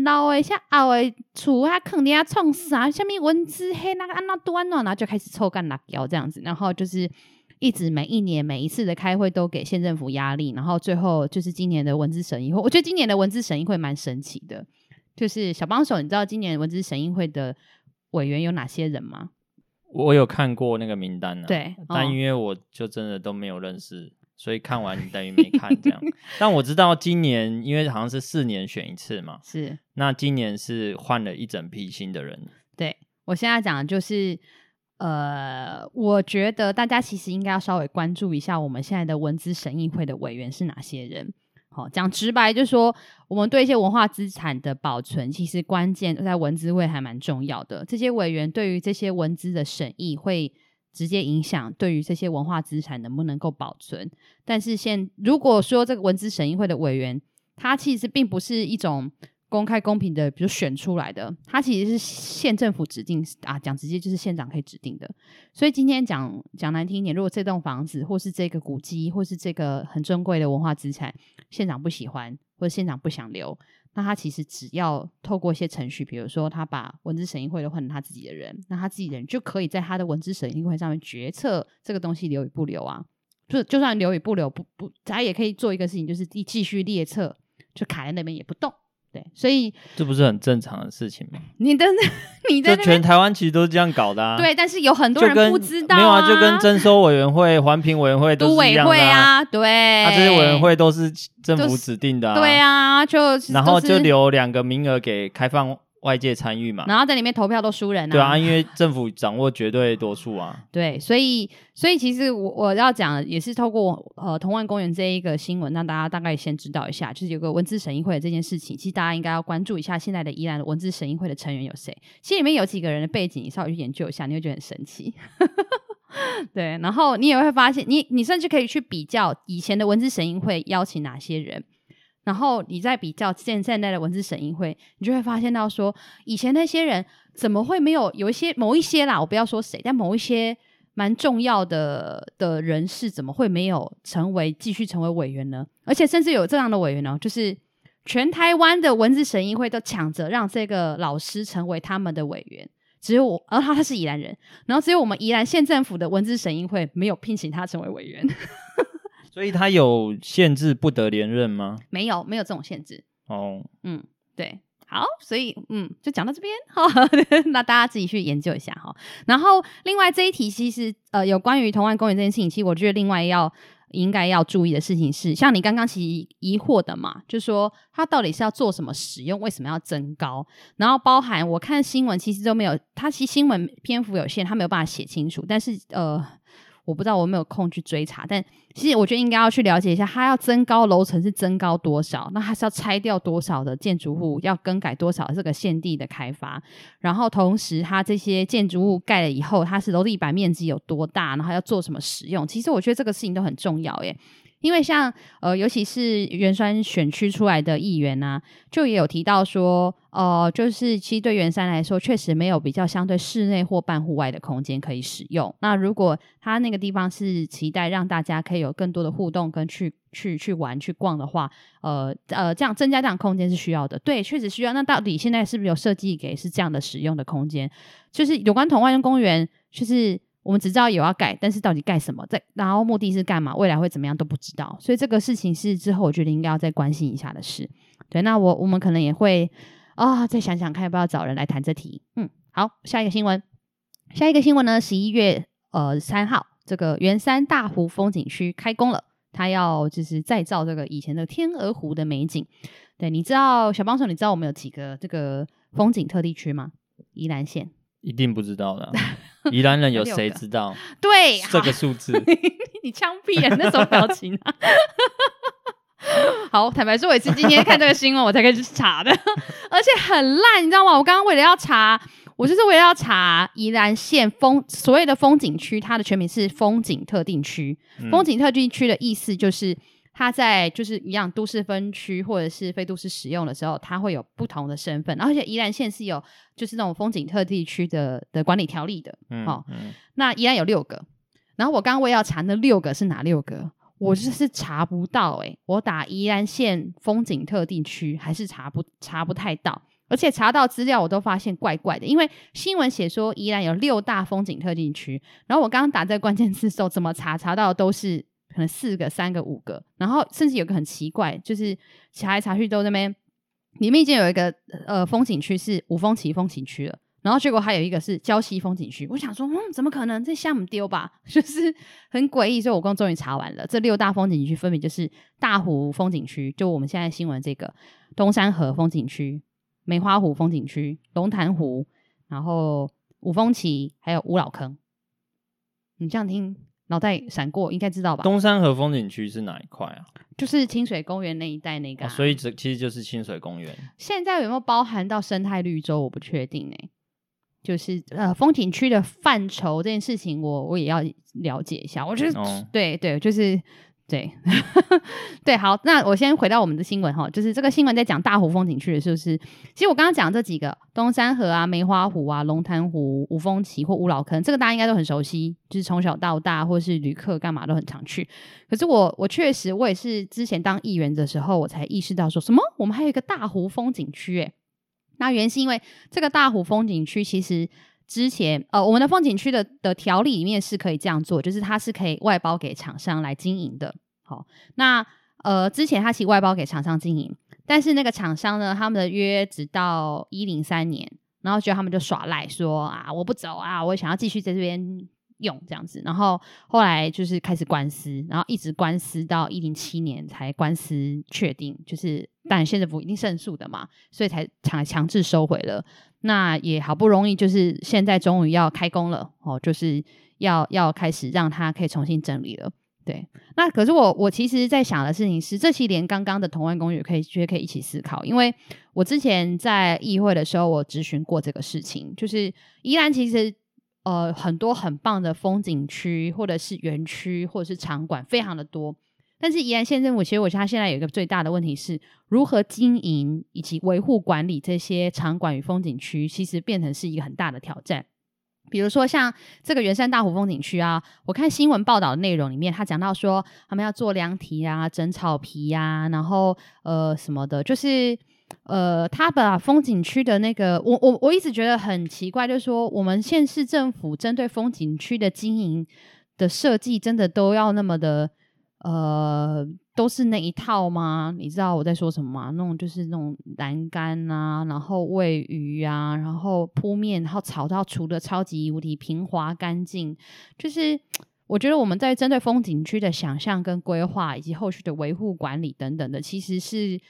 老的、像后的厝啊，肯定要创啥，下面文字黑那个安那端喏，然后就开始臭干辣椒这样子，然后就是一直每一年每一次的开会都给县政府压力，然后最后就是今年的文字审议会，我觉得今年的文字审议会蛮神奇的，就是小帮手，你知道今年文字审议会的委员有哪些人吗？我有看过那个名单呢、啊，对，但因为我就真的都没有认识，哦、所以看完你等于没看这样。<laughs> 但我知道今年因为好像是四年选一次嘛，是，那今年是换了一整批新的人。对，我现在讲的就是，呃，我觉得大家其实应该要稍微关注一下我们现在的文资审议会的委员是哪些人。好，讲直白就是说，我们对一些文化资产的保存，其实关键在文资会还蛮重要的。这些委员对于这些文资的审议，会直接影响对于这些文化资产能不能够保存。但是现如果说这个文资审议会的委员，他其实并不是一种。公开公平的，比如选出来的，它其实是县政府指定啊，讲直接就是县长可以指定的。所以今天讲讲难听一点，如果这栋房子或是这个古迹或是这个很珍贵的文化资产，县长不喜欢或者县长不想留，那他其实只要透过一些程序，比如说他把文资审议会都换成他自己的人，那他自己的人就可以在他的文资审议会上面决策这个东西留与不留啊。就就算留与不留，不不，他也可以做一个事情，就是继继续列册，就卡在那边也不动。对，所以这不是很正常的事情吗？你的你的全台湾其实都是这样搞的啊。对，但是有很多人不知道啊。没有啊，就跟征收委员会、环评委员会都是一样的啊。委会啊，对，啊，这些委员会都是政府指定的啊。对啊，就然后就留两个名额给开放。外界参与嘛，然后在里面投票都输人啊。对啊，因为政府掌握绝对多数啊。<laughs> 对，所以所以其实我我要讲的也是透过呃同万公园这一个新闻，让大家大概先知道一下，就是有个文字审议会的这件事情。其实大家应该要关注一下现在的宜兰的文字审议会的成员有谁。其实里面有几个人的背景，你稍微去研究一下，你会觉得很神奇。<laughs> 对，然后你也会发现，你你甚至可以去比较以前的文字审议会邀请哪些人。然后你再比较现现在的文字审议会，你就会发现到说，以前那些人怎么会没有有一些某一些啦，我不要说谁，但某一些蛮重要的的人士，怎么会没有成为继续成为委员呢？而且甚至有这样的委员呢，就是全台湾的文字审议会都抢着让这个老师成为他们的委员，只有我，而他他是宜兰人，然后只有我们宜兰县政府的文字审议会没有聘请他成为委员。所以他有限制不得连任吗？没有，没有这种限制。哦，嗯，对。好，所以嗯，就讲到这边哈，<laughs> 那大家自己去研究一下哈。然后另外这一题其实呃有关于同安公园这件事情，其实我觉得另外要应该要注意的事情是，像你刚刚其实疑惑的嘛，就说它到底是要做什么使用，为什么要增高？然后包含我看新闻其实都没有，它其实新闻篇幅有限，它没有办法写清楚，但是呃。我不知道我没有空去追查，但其实我觉得应该要去了解一下，它要增高楼层是增高多少？那它是要拆掉多少的建筑物？要更改多少这个限地的开发？然后同时，它这些建筑物盖了以后，它是楼地板面积有多大？然后要做什么使用？其实我觉得这个事情都很重要耶。因为像呃，尤其是圆山选区出来的议员啊，就也有提到说，呃，就是其实对圆山来说，确实没有比较相对室内或半户外的空间可以使用。那如果他那个地方是期待让大家可以有更多的互动跟去去去玩去逛的话，呃呃，这样增加这样空间是需要的。对，确实需要。那到底现在是不是有设计给是这样的使用的空间？就是有关同安公园，就是。我们只知道有要盖，但是到底盖什么，在然后目的是干嘛，未来会怎么样都不知道，所以这个事情是之后我觉得应该要再关心一下的事。对，那我我们可能也会啊、再想想看要不要找人来谈这题。嗯，好，下一个新闻，下一个新闻呢，十一月呃三号，这个圆山大湖风景区开工了，它要就是再造这个以前的天鹅湖的美景。对，你知道小帮手，你知道我们有几个这个风景特地区吗？宜兰县。一定不知道的，<laughs> 宜兰人有谁知道？对，这个数字，<laughs> 你枪毙啊？那种表情啊？<laughs> 好，坦白说，我也是今天看这个新闻，我才开始查的，而且很烂，你知道吗？我刚刚为了要查，我就是为了要查宜兰县风所谓的风景区，它的全名是风景特定区。嗯、风景特定区的意思就是。它在就是一样都市分区或者是非都市使用的时候，它会有不同的身份，而且宜兰县是有就是那种风景特地区的的管理条例的，好、嗯哦嗯，那宜兰有六个，然后我刚刚我也要查那六个是哪六个，我就是查不到诶、欸，我打宜兰县风景特定区还是查不查不太到，而且查到资料我都发现怪怪的，因为新闻写说宜兰有六大风景特定区，然后我刚刚打这个关键字的时候怎么查查到都是。可能四个、三个、五个，然后甚至有个很奇怪，就是查来查去都那边，里面已经有一个呃风景区是五峰旗风景区了，然后结果还有一个是礁溪风景区。我想说，嗯，怎么可能？这项目丢吧，<laughs> 就是很诡异。所以我刚终于查完了，这六大风景区分别就是大湖风景区，就我们现在新闻这个东山河风景区、梅花湖风景区、龙潭湖，然后五峰旗，还有五老坑。你这样听。脑袋闪过，应该知道吧？东山河风景区是哪一块啊？就是清水公园那一带那个、啊哦，所以这其实就是清水公园。现在有没有包含到生态绿洲？我不确定哎、欸。就是呃，风景区的范畴这件事情我，我我也要了解一下。我觉得、哦、对对，就是。对，<laughs> 对，好，那我先回到我们的新闻哈，就是这个新闻在讲大湖风景区的时候，是其实我刚刚讲这几个东山河啊、梅花湖啊、龙潭湖、五峰旗或五老坑，这个大家应该都很熟悉，就是从小到大或是旅客干嘛都很常去。可是我我确实我也是之前当议员的时候，我才意识到说什么我们还有一个大湖风景区诶。那原因是因为这个大湖风景区其实。之前呃，我们的风景区的的条例里面是可以这样做，就是它是可以外包给厂商来经营的。好，那呃，之前它其实外包给厂商经营，但是那个厂商呢，他们的约直到一零三年，然后觉得他们就耍赖说啊，我不走啊，我想要继续在这边用这样子，然后后来就是开始官司，然后一直官司到一零七年才官司确定，就是但县政府一定胜诉的嘛，所以才强强制收回了。那也好不容易，就是现在终于要开工了哦，就是要要开始让它可以重新整理了。对，那可是我我其实在想的事情是，这期连刚刚的同安公寓可以觉得可以一起思考，因为我之前在议会的时候，我咨询过这个事情，就是宜兰其实呃很多很棒的风景区，或者是园区，或者是场馆，非常的多。但是宜兰县政府其实我觉得它现在有一个最大的问题是如何经营以及维护管理这些场馆与风景区，其实变成是一个很大的挑战。比如说像这个圆山大湖风景区啊，我看新闻报道的内容里面，他讲到说他们要做凉亭啊、整草皮呀、啊，然后呃什么的，就是呃他把风景区的那个，我我我一直觉得很奇怪，就是说我们县市政府针对风景区的经营的设计，真的都要那么的。呃，都是那一套吗？你知道我在说什么吗？那种就是那种栏杆啊，然后喂鱼啊，然后铺面，然后草到除的超级无敌平滑干净。就是我觉得我们在针对风景区的想象跟规划，以及后续的维护管理等等的，其实是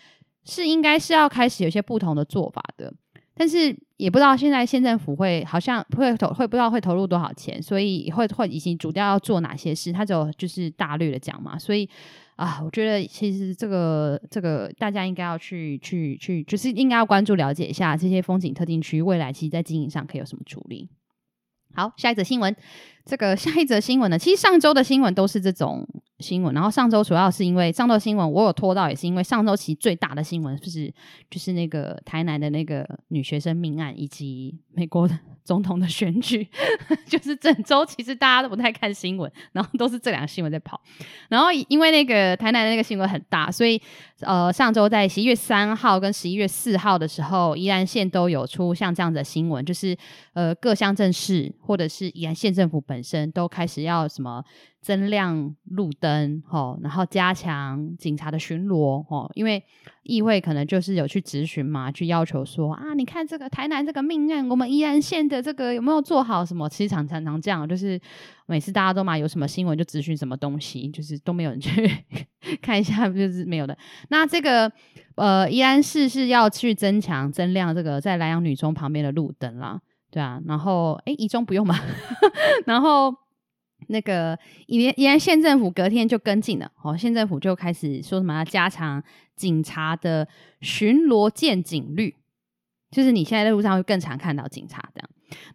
是应该是要开始有些不同的做法的。但是也不知道现在县政府会好像会投会不知道会投入多少钱，所以会会已经主调要做哪些事，他就就是大略的讲嘛。所以啊，我觉得其实这个这个大家应该要去去去，就是应该要关注了解一下这些风景特定区未来其实在经营上可以有什么处理。好，下一则新闻，这个下一则新闻呢，其实上周的新闻都是这种新闻，然后上周主要是因为上周新闻我有拖到，也是因为上周其实最大的新闻就是就是那个台南的那个女学生命案，以及美国的总统的选举，<laughs> 就是整周其实大家都不太看新闻，然后都是这两个新闻在跑，然后因为那个台南的那个新闻很大，所以呃上周在十一月三号跟十一月四号的时候，宜兰县都有出像这样的新闻，就是呃各乡镇市或者是宜兰县政府本本身都开始要什么。增亮路灯，吼，然后加强警察的巡逻，吼，因为议会可能就是有去质询嘛，去要求说啊，你看这个台南这个命案，我们宜兰县的这个有没有做好什么？其实常常常这样，就是每次大家都嘛有什么新闻就质询什么东西，就是都没有人去 <laughs> 看一下，就是没有的。那这个呃，宜兰市是要去增强增亮这个在莱阳女中旁边的路灯啦，对啊，然后诶，宜中不用嘛，<laughs> 然后。那个宜兰宜兰县政府隔天就跟进了，哦，县政府就开始说什么要加强警察的巡逻见警率，就是你现在在路上会更常看到警察这样。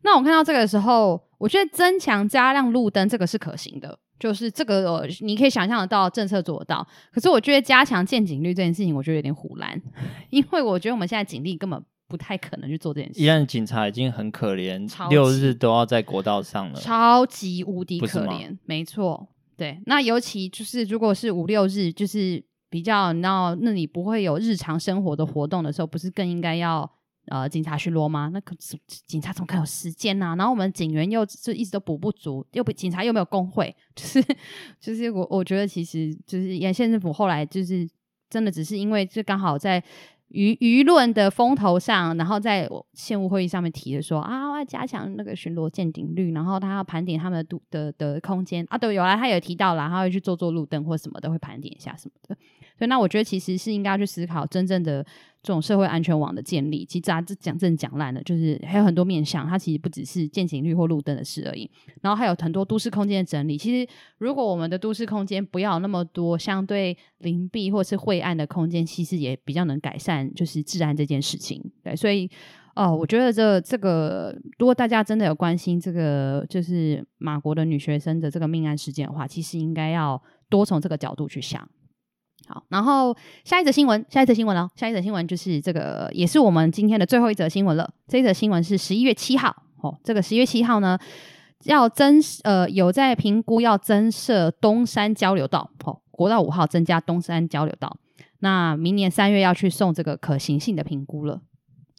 那我看到这个的时候，我觉得增强加亮路灯这个是可行的，就是这个你可以想象得到政策做得到。可是我觉得加强见警率这件事情，我觉得有点虎烂，<laughs> 因为我觉得我们现在警力根本。不太可能去做这件事。宜兰警察已经很可怜，六日都要在国道上了，超级无敌可怜。没错，对。那尤其就是如果是五六日，就是比较，你知道那你不会有日常生活的活动的时候，不是更应该要呃警察巡逻吗？那可是警察怎么可能有时间呢、啊？然后我们警员又就一直都补不足，又不警察又没有工会，<laughs> 就是就是我我觉得其实就是宜兰县政府后来就是真的只是因为就刚好在。舆舆论的风头上，然后在县务会议上面提的说啊，我要加强那个巡逻鉴定率，然后他要盘点他们的的的空间啊，对，有啊他有提到了，他会去做做路灯或什么的，会盘点一下什么的。所以那我觉得其实是应该要去思考真正的。这种社会安全网的建立，其实大家这讲正讲烂了，就是还有很多面向，它其实不只是见警率或路灯的事而已。然后还有很多都市空间的整理。其实，如果我们的都市空间不要那么多相对邻避或是晦暗的空间，其实也比较能改善就是治安这件事情。对，所以哦，我觉得这这个，如果大家真的有关心这个，就是马国的女学生的这个命案事件的话，其实应该要多从这个角度去想。好，然后下一则新闻，下一则新闻哦，下一则新闻就是这个，也是我们今天的最后一则新闻了。这一则新闻是十一月七号，哦，这个十一月七号呢，要增呃有在评估要增设东山交流道，哦，国道五号增加东山交流道，那明年三月要去送这个可行性的评估了。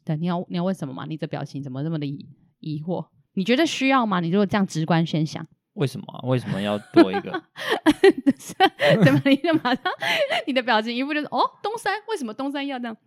对，你要你要问什么吗？你这表情怎么这么的疑疑惑？你觉得需要吗？你如果这样直观先想。为什么？为什么要多一个？<laughs> 怎么你就马上你的表情一副就是哦，东山为什么东山要这样？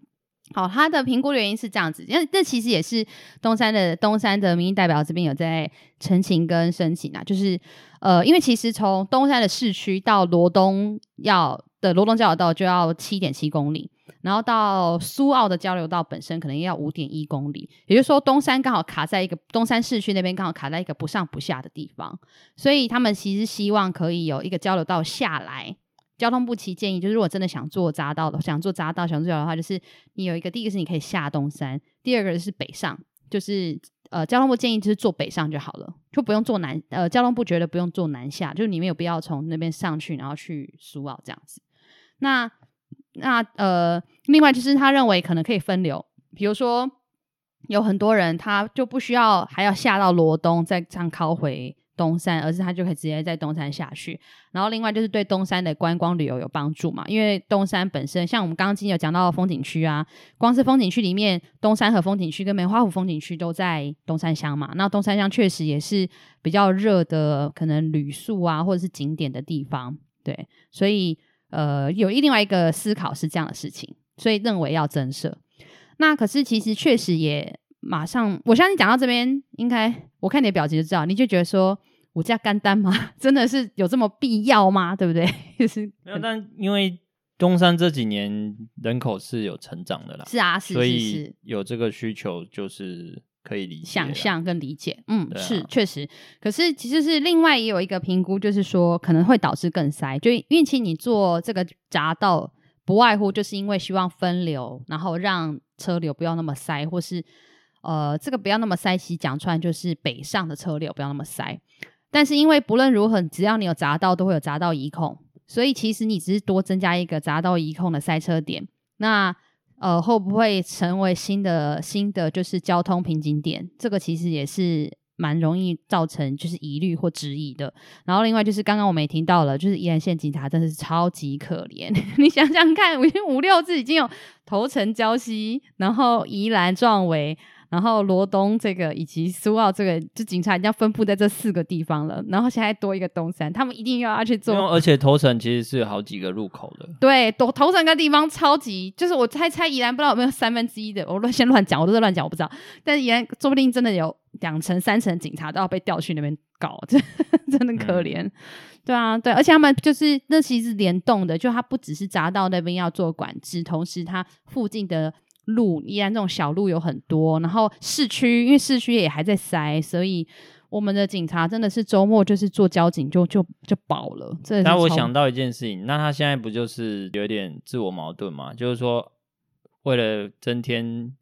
好，他的评估的原因是这样子，因为这其实也是东山的东山的民意代表这边有在陈情跟申请啊，就是呃，因为其实从东山的市区到罗东要的罗东交流道就要七点七公里。然后到苏澳的交流道本身可能要五点一公里，也就是说东山刚好卡在一个东山市区那边刚好卡在一个不上不下的地方，所以他们其实希望可以有一个交流道下来。交通部其建议就是，如果真的想做匝道的，想做匝道想做的话，就是你有一个第一个是你可以下东山，第二个是北上，就是呃交通部建议就是做北上就好了，就不用做南呃交通部觉得不用做南下，就是你没有必要从那边上去然后去苏澳这样子。那那呃，另外就是他认为可能可以分流，比如说有很多人他就不需要还要下到罗东再这样靠回东山，而是他就可以直接在东山下去。然后另外就是对东山的观光旅游有帮助嘛，因为东山本身像我们刚刚今天有讲到的风景区啊，光是风景区里面，东山和风景区跟梅花湖风景区都在东山乡嘛。那东山乡确实也是比较热的，可能旅宿啊或者是景点的地方。对，所以呃，有另外一个思考是这样的事情，所以认为要增设。那可是其实确实也马上，我相信讲到这边，应该我看你的表情就知道，你就觉得说。我家干单吗？<laughs> 真的是有这么必要吗？对不对？<laughs> 就是没有，但因为东山这几年人口是有成长的啦，是啊，是，是，是，所以有这个需求就是可以理解，想象跟理解，嗯，啊、是确实。可是其实是另外也有一个评估，就是说可能会导致更塞，就因为其实你做这个匝道，不外乎就是因为希望分流，然后让车流不要那么塞，或是呃，这个不要那么塞。其实讲出来就是北上的车流不要那么塞。但是因为不论如何，只要你有匝道，都会有匝道移控，所以其实你只是多增加一个匝道移控的塞车点，那呃会不会成为新的新的就是交通瓶颈点？这个其实也是蛮容易造成就是疑虑或质疑的。然后另外就是刚刚我们也听到了，就是宜兰县警察真的是超级可怜，<laughs> 你想想看，五五六字已经有头城礁溪，然后宜兰壮围。然后罗东这个以及苏澳这个，就警察已经分布在这四个地方了。然后现在多一个东山，他们一定又要去做。而且头城其实是有好几个入口的。对，头头城个地方超级，就是我猜猜宜兰不知道有没有三分之一的，我乱先乱讲，我都在乱讲，我不知道。但是宜兰说不定真的有两成三成警察都要被调去那边搞，真 <laughs> 真的可怜。嗯、对啊，对，而且他们就是那其实是联动的，就他不只是匝道那边要做管制，同时他附近的。路依然这种小路有很多，然后市区因为市区也还在塞，所以我们的警察真的是周末就是做交警就就就饱了。那我想到一件事情，那他现在不就是有点自我矛盾嘛？就是说为了增添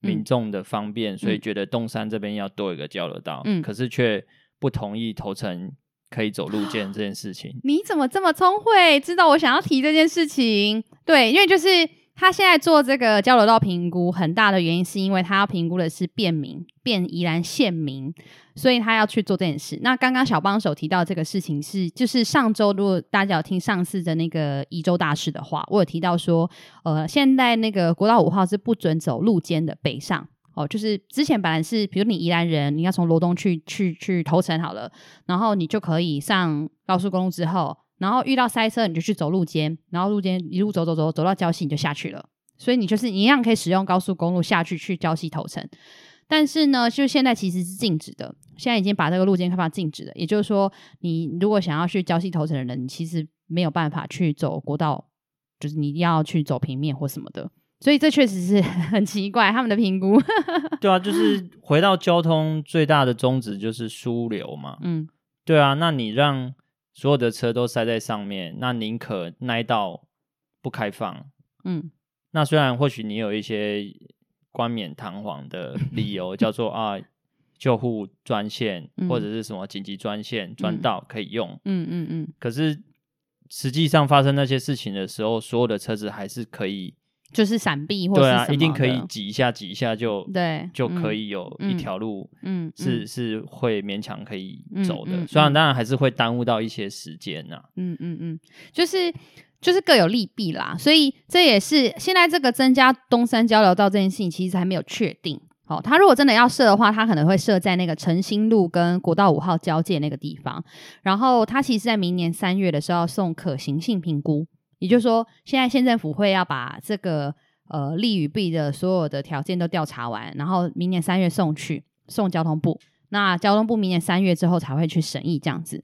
民众的方便，嗯、所以觉得东山这边要多一个交流道，嗯，可是却不同意头城可以走路见 <gasps> 这件事情。你怎么这么聪慧，知道我想要提这件事情？对，因为就是。他现在做这个交流道评估，很大的原因是因为他要评估的是便民，便宜兰县民，所以他要去做这件事。那刚刚小帮手提到这个事情是，就是上周如果大家有听上次的那个宜州大事的话，我有提到说，呃，现在那个国道五号是不准走路肩的北上哦，就是之前本来是，比如你宜兰人，你要从罗东去去去头城好了，然后你就可以上高速公路之后。然后遇到塞车，你就去走路肩，然后路肩一路走走走走到礁溪，你就下去了。所以你就是你一样可以使用高速公路下去去礁溪头城。但是呢，就现在其实是禁止的，现在已经把这个路肩开发禁止了。也就是说，你如果想要去礁溪头城的人，你其实没有办法去走国道，就是你一定要去走平面或什么的。所以这确实是 <laughs> 很奇怪，他们的评估。对啊，<laughs> 就是回到交通最大的宗旨就是枢流嘛。嗯，对啊，那你让。所有的车都塞在上面，那宁可那一道不开放。嗯，那虽然或许你有一些冠冕堂皇的理由，<laughs> 叫做啊救护专线、嗯、或者是什么紧急专线专道可以用。嗯嗯嗯。嗯，可是实际上发生那些事情的时候，所有的车子还是可以。就是闪避或者，对啊，一定可以挤一下，挤一下就对，就可以有一条路，嗯，是是会勉强可以走的，虽然当然还是会耽误到一些时间呐，嗯嗯嗯，就是就是各有利弊啦，所以这也是现在这个增加东山交流道这件事情其实还没有确定，哦，他如果真的要设的话，他可能会设在那个诚心路跟国道五号交界那个地方，然后他其实在明年三月的时候要送可行性评估。也就是说，现在县政府会要把这个呃利与弊的所有的条件都调查完，然后明年三月送去送交通部。那交通部明年三月之后才会去审议这样子。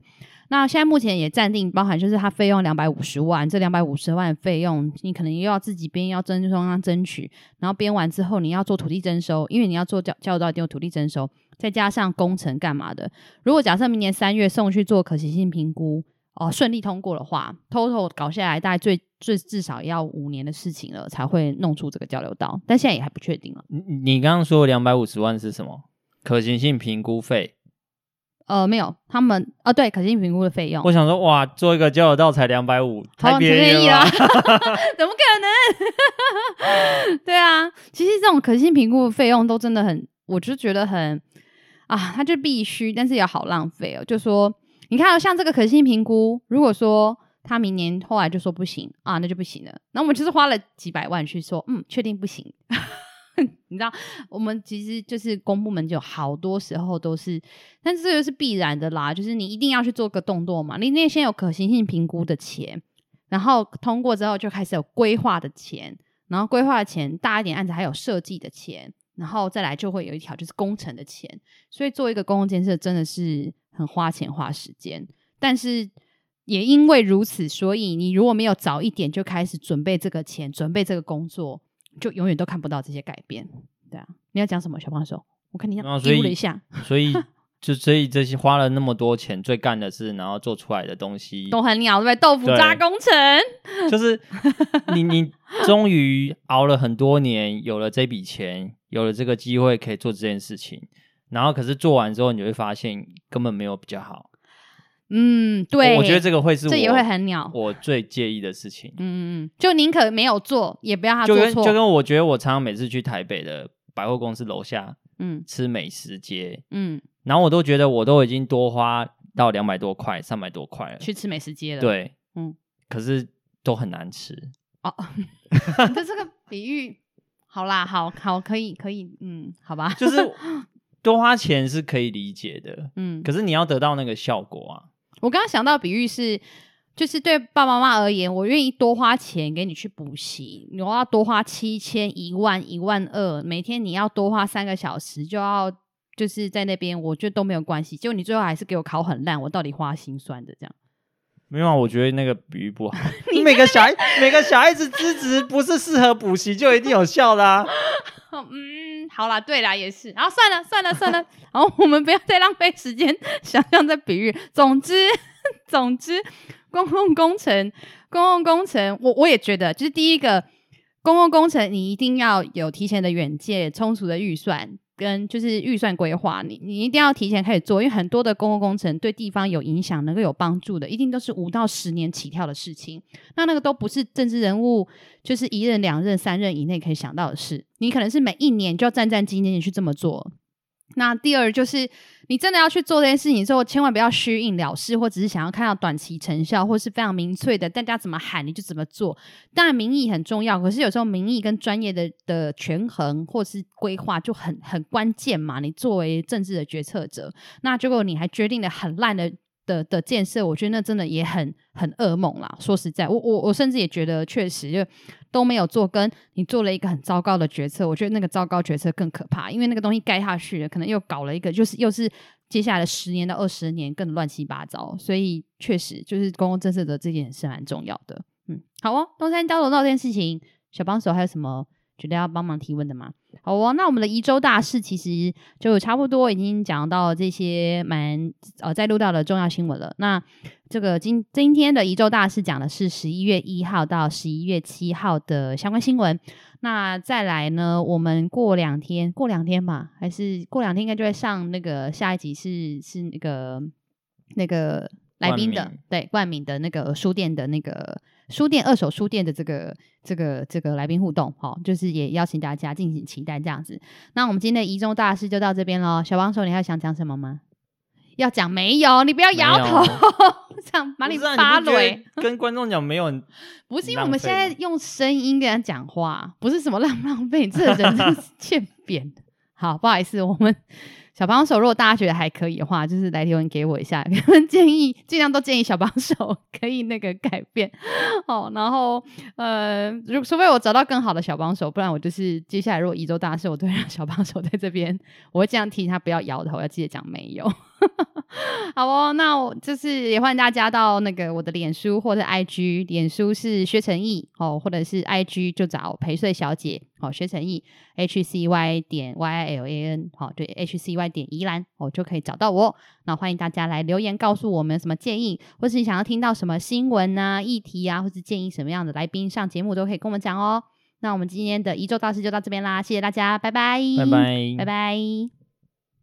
那现在目前也暂定包含，就是它费用两百五十万，这两百五十万费用你可能又要自己编，要争中央争取，然后编完之后你要做土地征收，因为你要做交交流道一定有土地征收，再加上工程干嘛的。如果假设明年三月送去做可行性评估。哦，顺利通过的话，total 搞下来大概最最至少要五年的事情了，才会弄出这个交流道，但现在也还不确定了。你你刚刚说两百五十万是什么？可行性评估费？呃，没有，他们啊，对，可行性评估的费用。我想说，哇，做一个交流道才两百五，太便宜了，<laughs> <laughs> 怎么可能？<laughs> 对啊，其实这种可行性评估的费用都真的很，我就觉得很啊，它就必须，但是也好浪费哦。就说你看，像这个可信评估，如果说他明年后来就说不行啊，那就不行了。那我们就是花了几百万去说，嗯，确定不行。<laughs> 你知道，我们其实就是公部门，就好多时候都是，但是这个是必然的啦，就是你一定要去做个动作嘛。你那先有可行性评估的钱，然后通过之后就开始有规划的钱，然后规划的钱大一点案子还有设计的钱，然后再来就会有一条就是工程的钱。所以做一个公共建设真的是很花钱花时间，但是也因为如此，所以你如果没有早一点就开始准备这个钱，准备这个工作。就永远都看不到这些改变，对啊，你要讲什么，小帮手？我看你要丢了一下，所以就所以这些花了那么多钱，最干的事，然后做出来的东西都很鸟，对不对？豆腐渣工程，<laughs> 就是你你 <laughs> 终于熬了很多年，有了这笔钱，有了这个机会可以做这件事情，然后可是做完之后，你会发现根本没有比较好。嗯，对，我觉得这个会是我这也会很鸟，我最介意的事情。嗯嗯，就宁可没有做，也不要他做错。就跟就跟我觉得，我常常每次去台北的百货公司楼下，嗯，吃美食街，嗯，然后我都觉得我都已经多花到两百多块、三百多块了，去吃美食街了。对，嗯，可是都很难吃。哦，<laughs> <laughs> 这这个比喻好啦，好好可以可以，嗯，好吧，就是 <laughs> 多花钱是可以理解的，嗯，可是你要得到那个效果啊。我刚刚想到比喻是，就是对爸爸妈妈而言，我愿意多花钱给你去补习，你要多花七千、一万、一万二，每天你要多花三个小时，就要就是在那边，我觉得都没有关系。结果你最后还是给我考很烂，我到底花心酸的这样？没有啊，我觉得那个比喻不好。<laughs> 你每个小孩每个小孩子资质不是适合补习就一定有效的啊。<laughs> 嗯，好啦，对啦，也是。然后算了，算了，算了。<laughs> 然后我们不要再浪费时间想象在比喻。总之，总之，公共工程，公共工程，我我也觉得，就是第一个公共工程，你一定要有提前的远见，充足的预算。跟就是预算规划，你你一定要提前开始做，因为很多的公共工程对地方有影响、能够有帮助的，一定都是五到十年起跳的事情。那那个都不是政治人物，就是一任、两任、三任以内可以想到的事。你可能是每一年就要战战兢兢的去这么做。那第二就是，你真的要去做这件事情之后，千万不要虚应了事，或只是想要看到短期成效，或是非常明确的，大家怎么喊你就怎么做。当然民意很重要，可是有时候民意跟专业的的权衡或是规划就很很关键嘛。你作为政治的决策者，那结果你还决定了很烂的的的建设，我觉得那真的也很很噩梦啦。说实在，我我我甚至也觉得确实就。都没有做，跟你做了一个很糟糕的决策，我觉得那个糟糕决策更可怕，因为那个东西盖下去了，可能又搞了一个，就是又是接下来的十年到二十年更乱七八糟，所以确实就是公共政策的这件事蛮重要的。嗯，好哦，东山交流道这件事情，小帮手还有什么觉得要帮忙提问的吗？好哦，那我们的宜周大事其实就差不多已经讲到这些蛮呃在录到的重要新闻了。那这个今今天的宜周大事讲的是十一月一号到十一月七号的相关新闻。那再来呢，我们过两天，过两天吧，还是过两天应该就会上那个下一集是是那个那个来宾的，对，冠名的那个书店的那个。书店二手书店的这个这个这个来宾互动，好，就是也邀请大家敬请期待这样子。那我们今天的宜周大事就到这边喽。小帮手，你还想讲什么吗？要讲没有？你不要摇头，<laughs> 这样把你发雷。跟 <laughs> 观众讲没有，<laughs> 不是因为我们现在用声音跟人家讲话，不是什么浪不浪费，你这人真是欠扁。好，不好意思，我们。小帮手，如果大家觉得还可以的话，就是来留言给我一下，<laughs> 建议尽量都建议小帮手可以那个改变 <laughs> 哦。然后呃，如除非我找到更好的小帮手，不然我就是接下来如果一周大事，我都会让小帮手在这边，我会这样提醒他不要摇头，要记得讲没有。<laughs> 好哦，那我就是也欢迎大家到那个我的脸书或者 IG，脸书是薛成义哦，或者是 IG 就找陪睡小姐哦，薛成义 H C Y 点 Y I L A N 好，对 H C Y 点宜兰哦就可以找到我。那欢迎大家来留言告诉我们什么建议，或是你想要听到什么新闻啊、议题啊，或是建议什么样的来宾上节目都可以跟我们讲哦。那我们今天的一周大事就到这边啦，谢谢大家，拜拜，拜拜，拜拜。